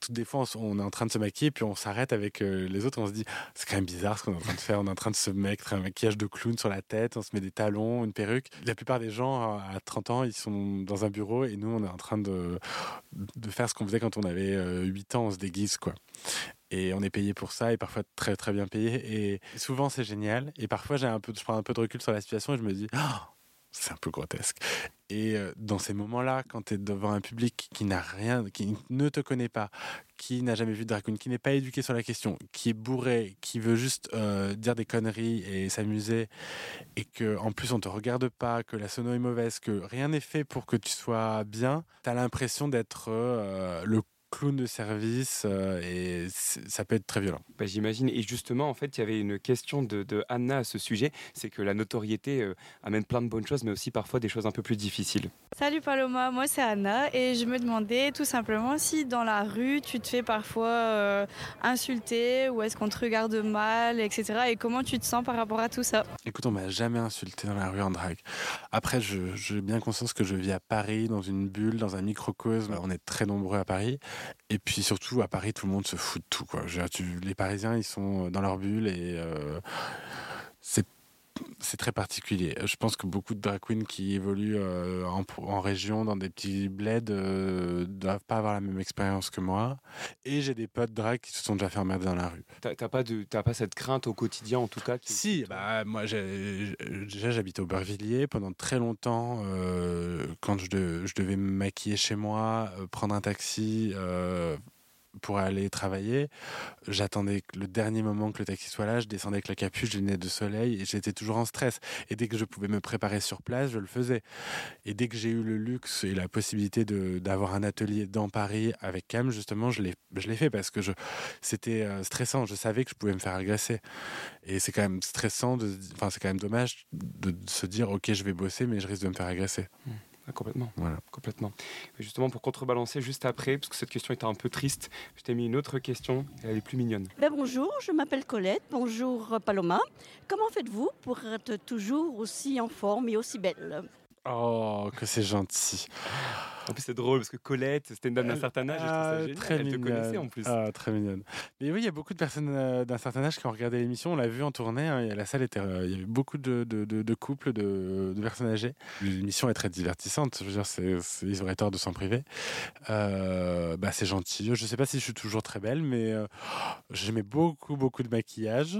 tout des fois, on, est en train de se maquiller, puis on s'arrête avec euh, les autres, on se dit, c'est quand même bizarre ce qu'on est en train de faire. On est en train de se mettre un maquillage de clown sur la tête, on se met des talons, une perruque. La plupart des gens à 30 ans, ils sont dans un bureau et nous, on est en train de, de faire ce qu'on faisait quand on avait euh, 8 ans, on se déguise, quoi. Et on est payé pour ça, et parfois très très bien payé. Et souvent c'est génial. Et parfois j'ai un peu, je prends un peu de recul sur la situation et je me dis, Ah, c'est un peu grotesque. Et euh, dans ces moments-là, quand tu es devant un public qui n'a rien, qui ne te connaît pas, qui n'a jamais vu de queen, qui n'est pas éduqué sur la question, qui est bourré, qui veut juste euh, dire des conneries et s'amuser, et que en plus on te regarde pas, que la sono est mauvaise, que rien n'est fait pour que tu sois bien, tu as l'impression d'être euh, le clown de service euh, et ça peut être très violent. Bah, J'imagine. Et justement, en fait, il y avait une question de, de Anna à ce sujet c'est que la notoriété euh, amène plein de bonnes choses, mais aussi parfois des choses un peu plus difficiles. Salut Paloma, moi c'est Anna et je me demandais tout simplement si dans la rue tu te fais parfois euh, insulter ou est-ce qu'on te regarde mal, etc. Et comment tu te sens par rapport à tout ça? Écoute, on m'a jamais insulté dans la rue en drague. Après, je- j'ai bien conscience que je vis à Paris, dans une bulle, dans un microcosme. On est très nombreux à Paris. Et puis surtout, à Paris, tout le monde se fout de tout. Quoi. Les Parisiens, ils sont dans leur bulle et euh, c'est c'est très particulier. Je pense que beaucoup de drag queens qui évoluent euh, en, région, dans des petits bleds, euh, doivent pas avoir la même expérience que moi. Et j'ai des potes drag qui se sont déjà fait emmerder dans la rue. T'as pas, de- pas cette crainte au quotidien, en tout cas qui- Si, bah, moi, déjà, j'habitais au Beurvilliers pendant très longtemps. euh, quand je, de- je devais me maquiller chez moi, euh, prendre un taxi euh, pour aller travailler, j'attendais le dernier moment que le taxi soit là. Je descendais avec la capuche, les lunettes de soleil et j'étais toujours en stress. Et dès que je pouvais me préparer sur place, je le faisais. Et dès que j'ai eu le luxe et la possibilité d'avoir un atelier dans Paris avec Cam, justement, je l'ai je fait parce que je- c'était euh, stressant. Je savais que je pouvais me faire agresser. Et c'est quand même stressant, enfin, c'est quand même dommage de, de se dire, ok, je vais bosser, mais je risque de me faire agresser. Ah, complètement. Voilà. Complètement. Justement, pour contrebalancer, juste après, parce que cette question était un peu triste, je t'ai mis une autre question, et elle est plus mignonne. Ben, bonjour, je m'appelle Colette. Bonjour Paloma. Comment faites-vous pour être toujours aussi en forme et aussi belle? Oh, que c'est gentil. En plus, c'est drôle, parce que Colette, c'était une dame d'un certain âge, et je trouve ça Ah, génial. très Elle te connaissait mignonne. en plus. Ah, très mignonne. Mais oui, il y a beaucoup de personnes euh, d'un certain âge qui ont regardé l'émission. On l'a vu en tournée. hein, et la salle était. euh, il y avait beaucoup de, de- de- de couples, de, personnes âgées. L'émission est très divertissante. Je veux dire, c'est, c'est- ils auraient tort de s'en priver. Euh, bah, c'est gentil. Je sais pas si je suis toujours très belle, mais j'aimais beaucoup, beaucoup de maquillage.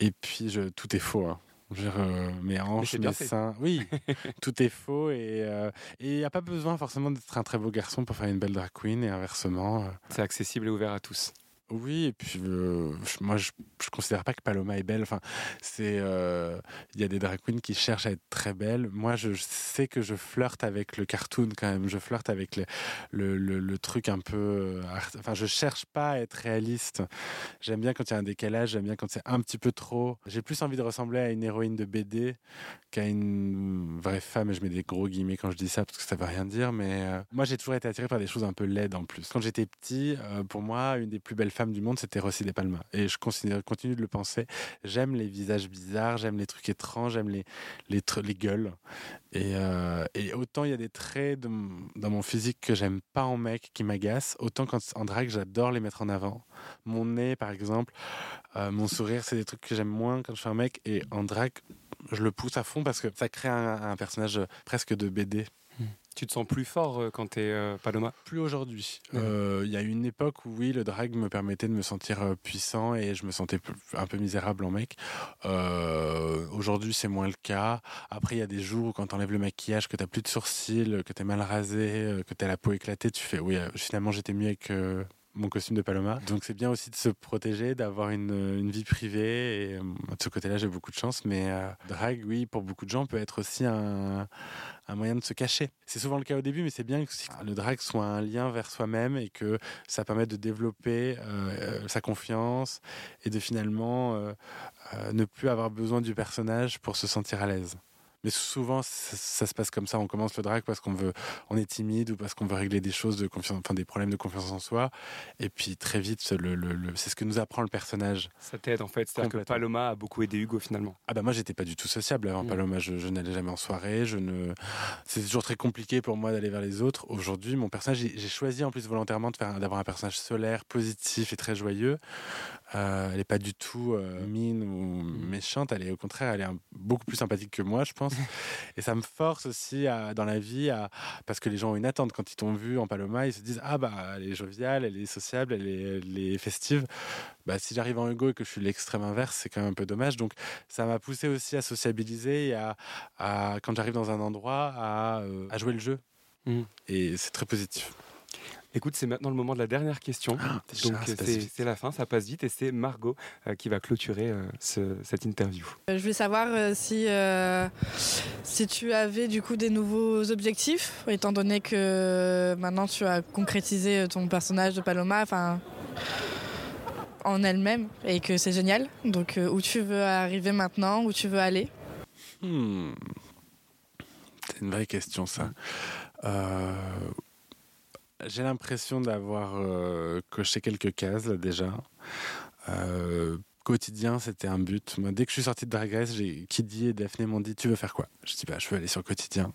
Et puis, je, tout est faux. hein. Je veux dire, euh, mes hanches, mes seins. Oui, <laughs> tout est faux. Et euh, et il n'y a pas besoin forcément d'être un très beau garçon pour faire une belle drag queen et inversement. euh. C'est accessible et ouvert à tous. Oui, et puis euh, moi je, je considère pas que Paloma est belle. Enfin, c'est euh, il y a des drag queens qui cherchent à être très belles. Moi, je sais que je flirte avec le cartoon quand même. Je flirte avec le, truc un peu. euh, Enfin, je cherche pas à être réaliste. J'aime bien quand il y a un décalage. J'aime bien quand c'est un petit peu trop. J'ai plus envie de ressembler à une héroïne de BD qu'à une vraie femme. Et je mets des gros guillemets quand je dis ça parce que ça veut rien dire. Mais moi, j'ai toujours été attiré par des choses un peu laides en plus. Quand j'étais petit, pour moi, une des plus belles femmes du monde, c'était Rossi De Palma. Et je continue de le penser. J'aime les visages bizarres, j'aime les trucs étranges, j'aime les, les, les gueules. Et, euh, et autant il y a des traits dans mon physique que j'aime pas en mec, qui m'agacent, autant quand en drague, j'adore les mettre en avant. Mon nez, par exemple, euh, mon sourire, c'est des trucs que j'aime moins quand je suis un mec. Et en drague, je le pousse à fond parce que ça crée un, un personnage presque de BD. Tu te sens plus fort euh, quand t'es euh, Paloma? Plus aujourd'hui. Euh, Il y a une époque où oui, le drag me permettait de me sentir puissant et je me sentais un peu misérable en mec. Euh, aujourd'hui, c'est moins le cas. Après, il y a des jours où quand t'enlèves le maquillage, que t'as plus de sourcils, que t'es mal rasé, que t'as la peau éclatée, tu fais oui, finalement j'étais mieux avec mon costume de Paloma. Donc c'est bien aussi de se protéger, d'avoir une, une vie privée. Et euh, de ce côté-là, j'ai beaucoup de chance. Mais euh, drag, oui, pour beaucoup de gens, peut être aussi un, un moyen de se cacher. C'est souvent le cas au début, mais c'est bien que aussi le drag soit un lien vers soi-même et que ça permette de développer euh, sa confiance et de finalement euh, ne plus avoir besoin du personnage pour se sentir à l'aise. Mais souvent, ça, ça se passe comme ça. On commence le drag parce qu'on veut, on est timide ou parce qu'on veut régler des choses de confiance, enfin des problèmes de confiance en soi. Et puis très vite, le, le- le- c'est ce que nous apprend le personnage. Ça t'aide en fait. C'est-à-dire que. Paloma a beaucoup aidé Hugo finalement. Ah bah moi j'étais pas du tout sociable avant Mm. Paloma, je, je n'allais jamais en soirée, je ne c'était toujours très compliqué pour moi d'aller vers les autres. Aujourd'hui, mon personnage j'ai choisi en plus volontairement de faire d'avoir un personnage solaire, positif et très joyeux. Euh, elle est pas du tout euh, mine ou méchante, elle est au contraire, elle est un- beaucoup plus sympathique que moi, je pense. <laughs> et ça me force aussi à, dans la vie à parce que les gens ont une attente quand ils t'ont vu en Paloma, ils se disent ah bah elle est joviale, elle est sociable, elle est, elle est festive. Bah, si j'arrive en Hugo et que je suis l'extrême inverse, c'est quand même un peu dommage. Donc ça m'a poussé aussi à sociabiliser et à, à- quand j'arrive dans un endroit à, euh, à jouer le jeu. Mm. Et c'est très positif. Écoute, c'est maintenant le moment de la dernière question. déjà, Donc c'est la fin, ça passe vite et c'est Margot euh, qui va clôturer euh, ce- cette interview. Euh, Je voulais savoir euh, si, euh, si tu avais du coup des nouveaux objectifs, étant donné que maintenant tu as concrétisé ton personnage de Paloma en elle-même et que c'est génial. Donc euh, où tu veux arriver maintenant, où tu veux aller? Hmm. C'est une vraie question, ça. Euh, J'ai l'impression d'avoir euh, coché quelques cases, là, déjà. Euh, quotidien, c'était un but. Moi, dès que je suis sorti de Drag Race, j'ai Kiddy et Daphné m'ont dit Tu veux faire quoi? Je dis bah, Je veux aller sur quotidien.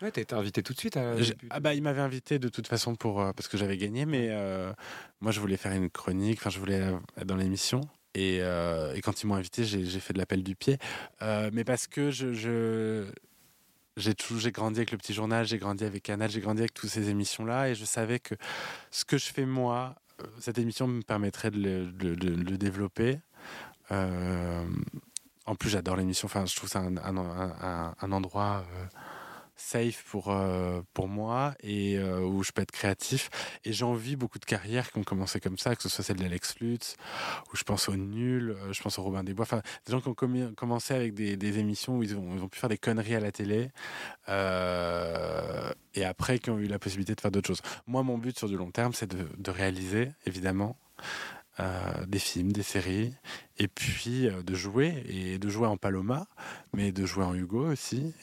Ouais, t'as été invité tout de suite. À... Ah bah il m'avait invité de toute façon pour euh, parce que j'avais gagné, mais euh, moi je voulais faire une chronique, enfin je voulais être dans l'émission. Et, euh, et quand ils m'ont invité, j'ai fait de l'appel du pied, mais parce que je, je- j'ai grandi avec le petit journal, j'ai grandi avec Canal, j'ai grandi avec toutes ces émissions là, et je savais que ce que je fais moi, euh, cette émission me permettrait de le, développer. Euh, en plus, j'adore l'émission. Enfin, je trouve ça un endroit euh, safe pour, euh, pour moi et euh, où je peux être créatif. Et j'envie beaucoup de carrières qui ont commencé comme ça, que ce soit celle d'Alex Lutz, ou je pense au Nul, euh, je pense au Robin des Bois. Enfin, des gens qui ont commencé avec des, des émissions où ils ont, ils ont pu faire des conneries à la télé et après qui ont eu la possibilité de faire d'autres choses. Moi, mon but sur du long terme, c'est de, de réaliser, évidemment. des films, des séries, et puis de jouer, et de jouer en Paloma, mais de jouer en Hugo aussi,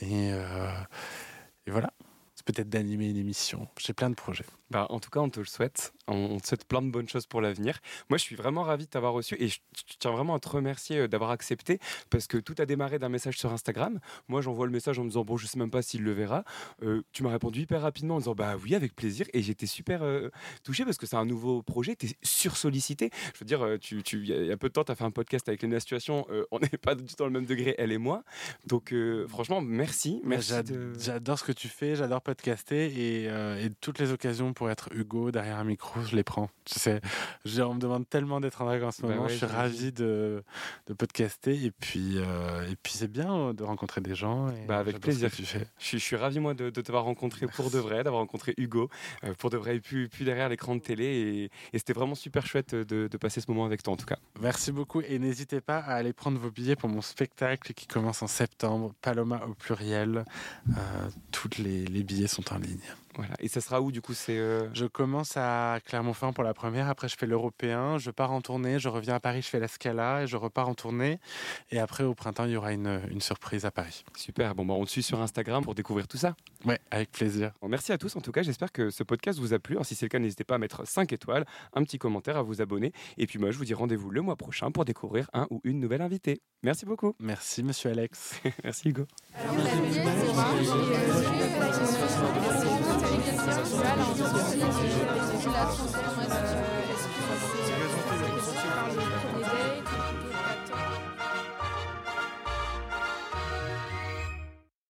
et voilà. C'est peut-être d'animer une émission. J'ai plein de projets. Bah, en tout cas, on te le souhaite. On, te souhaite plein de bonnes choses pour l'avenir. Moi, je suis vraiment ravi de t'avoir reçu et je, tiens vraiment à te remercier euh, d'avoir accepté parce que tout a démarré d'un message sur Instagram. Moi, j'envoie le message en me disant bon, je sais même pas s'il le verra. Euh, tu m'as répondu hyper rapidement en disant bah oui, avec plaisir. Et j'étais super euh, touché parce que c'est un nouveau projet. Tu es sursollicité. Je veux dire, euh, tu, tu, il y a- peu de temps, tu as fait un podcast avec Léna Situation. Euh, on <laughs> n'est pas du tout dans le même degré, elle et moi. Donc, franchement, merci. Merci. de- J'adore ce que tu fais, j'adore podcaster et, et toutes les occasions pour être Hugo derrière un micro, je les prends. Tu sais, je- on me demande tellement d'être en drague en ce Bah moment, ouais, je suis ravi de, de podcaster et puis, euh, et puis c'est bien euh, de rencontrer des gens. Et Bah, avec plaisir. tu fais. Je suis, je suis ravi moi de, de t'avoir rencontré pour de vrai, d'avoir rencontré Hugo euh, pour de vrai, et puis, puis derrière l'écran de télé. Et, et c'était vraiment super chouette de, de passer ce moment avec toi en tout cas. Merci beaucoup et n'hésitez pas à aller prendre vos billets pour mon spectacle qui commence en septembre, Paloma au pluriel. Euh, toutes les, les billets sont en ligne. Voilà. Et ça sera où du coup c'est euh, Je commence à Clermont-Ferrand pour la première, après je fais l'européen, je pars en tournée, je reviens à Paris, je fais la Scala et je repars en tournée. Et après au printemps, il y aura une, une surprise à Paris. Super, bon bah on te suit sur Instagram pour découvrir tout ça. Ouais, avec plaisir. Bon, merci à tous en tout cas, j'espère que ce podcast vous a plu. Alors, si c'est le cas, n'hésitez pas à mettre 5 étoiles, un petit commentaire, à vous abonner. Et puis moi je vous dis rendez-vous le mois prochain pour découvrir un ou une nouvelle invitée. Merci beaucoup. Merci monsieur Alex. <laughs> merci Hugo c'est la transformation.